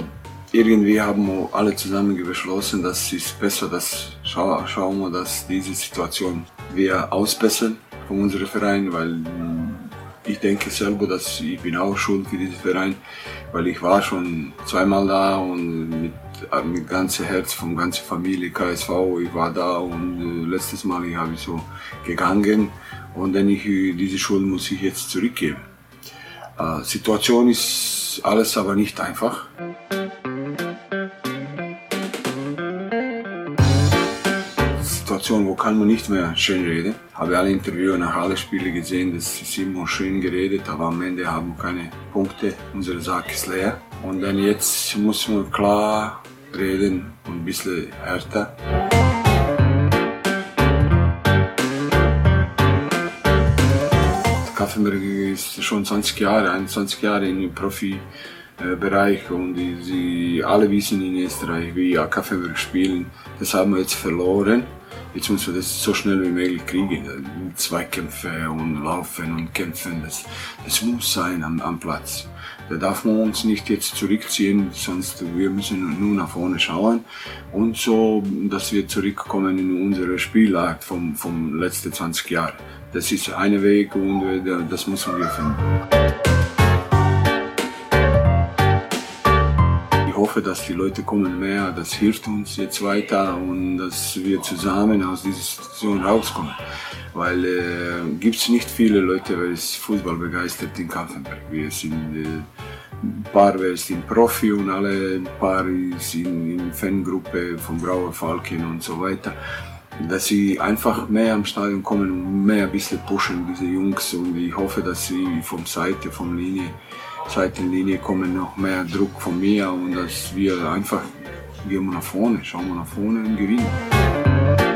irgendwie haben wir alle zusammen beschlossen, dass es besser, dass schau, schauen wir, dass diese Situation wir ausbessern von unserem Verein, weil ich denke selber, dass ich bin auch schuld für diesen Verein, weil ich war schon zweimal da und mit, mit ganzem Herz von ganzer Familie KSV, ich war da und äh, letztes Mal habe ich so gegangen und dann ich, diese Schuld muss ich jetzt zurückgeben. Äh, Situation ist alles aber nicht einfach. Situation, wo kann man nicht mehr schön reden. Habe alle Interviews nach alle Spiele gesehen, das ist immer schön geredet, aber am Ende haben wir keine Punkte. Unsere Sache ist leer. Und dann jetzt muss man klar reden und ein bisschen härter. Kaffenberg ist schon 20 Jahre, 21 Jahre im Profibereich und sie alle wissen in Österreich, wie Kaffenberg spielen. Das haben wir jetzt verloren. Jetzt müssen wir das so schnell wie möglich kriegen. Zweikämpfe und Laufen und Kämpfen, das, das muss sein am, am Platz. Da darf man uns nicht jetzt zurückziehen, sonst wir müssen nur nach vorne schauen und so, dass wir zurückkommen in unsere Spielart vom, vom letzten 20 Jahren. Das ist ein Weg und das müssen wir finden. Hoffe, dass die Leute kommen mehr, das hilft uns jetzt weiter und dass wir zusammen aus dieser Situation rauskommen. Weil äh, gibt es nicht viele Leute, die Fußball begeistert in Kampfenberg. Wir sind äh, ein paar sind Profi und alle ein paar sind in Fangruppe von Brauer Falken und so weiter. Dass sie einfach mehr am Stadion kommen und mehr ein bisschen pushen, diese Jungs. Und ich hoffe, dass sie vom Seite, vom Linie Seitenlinie kommen noch mehr Druck von mir und dass wir einfach gehen wir nach vorne, schauen wir nach vorne und gewinnen.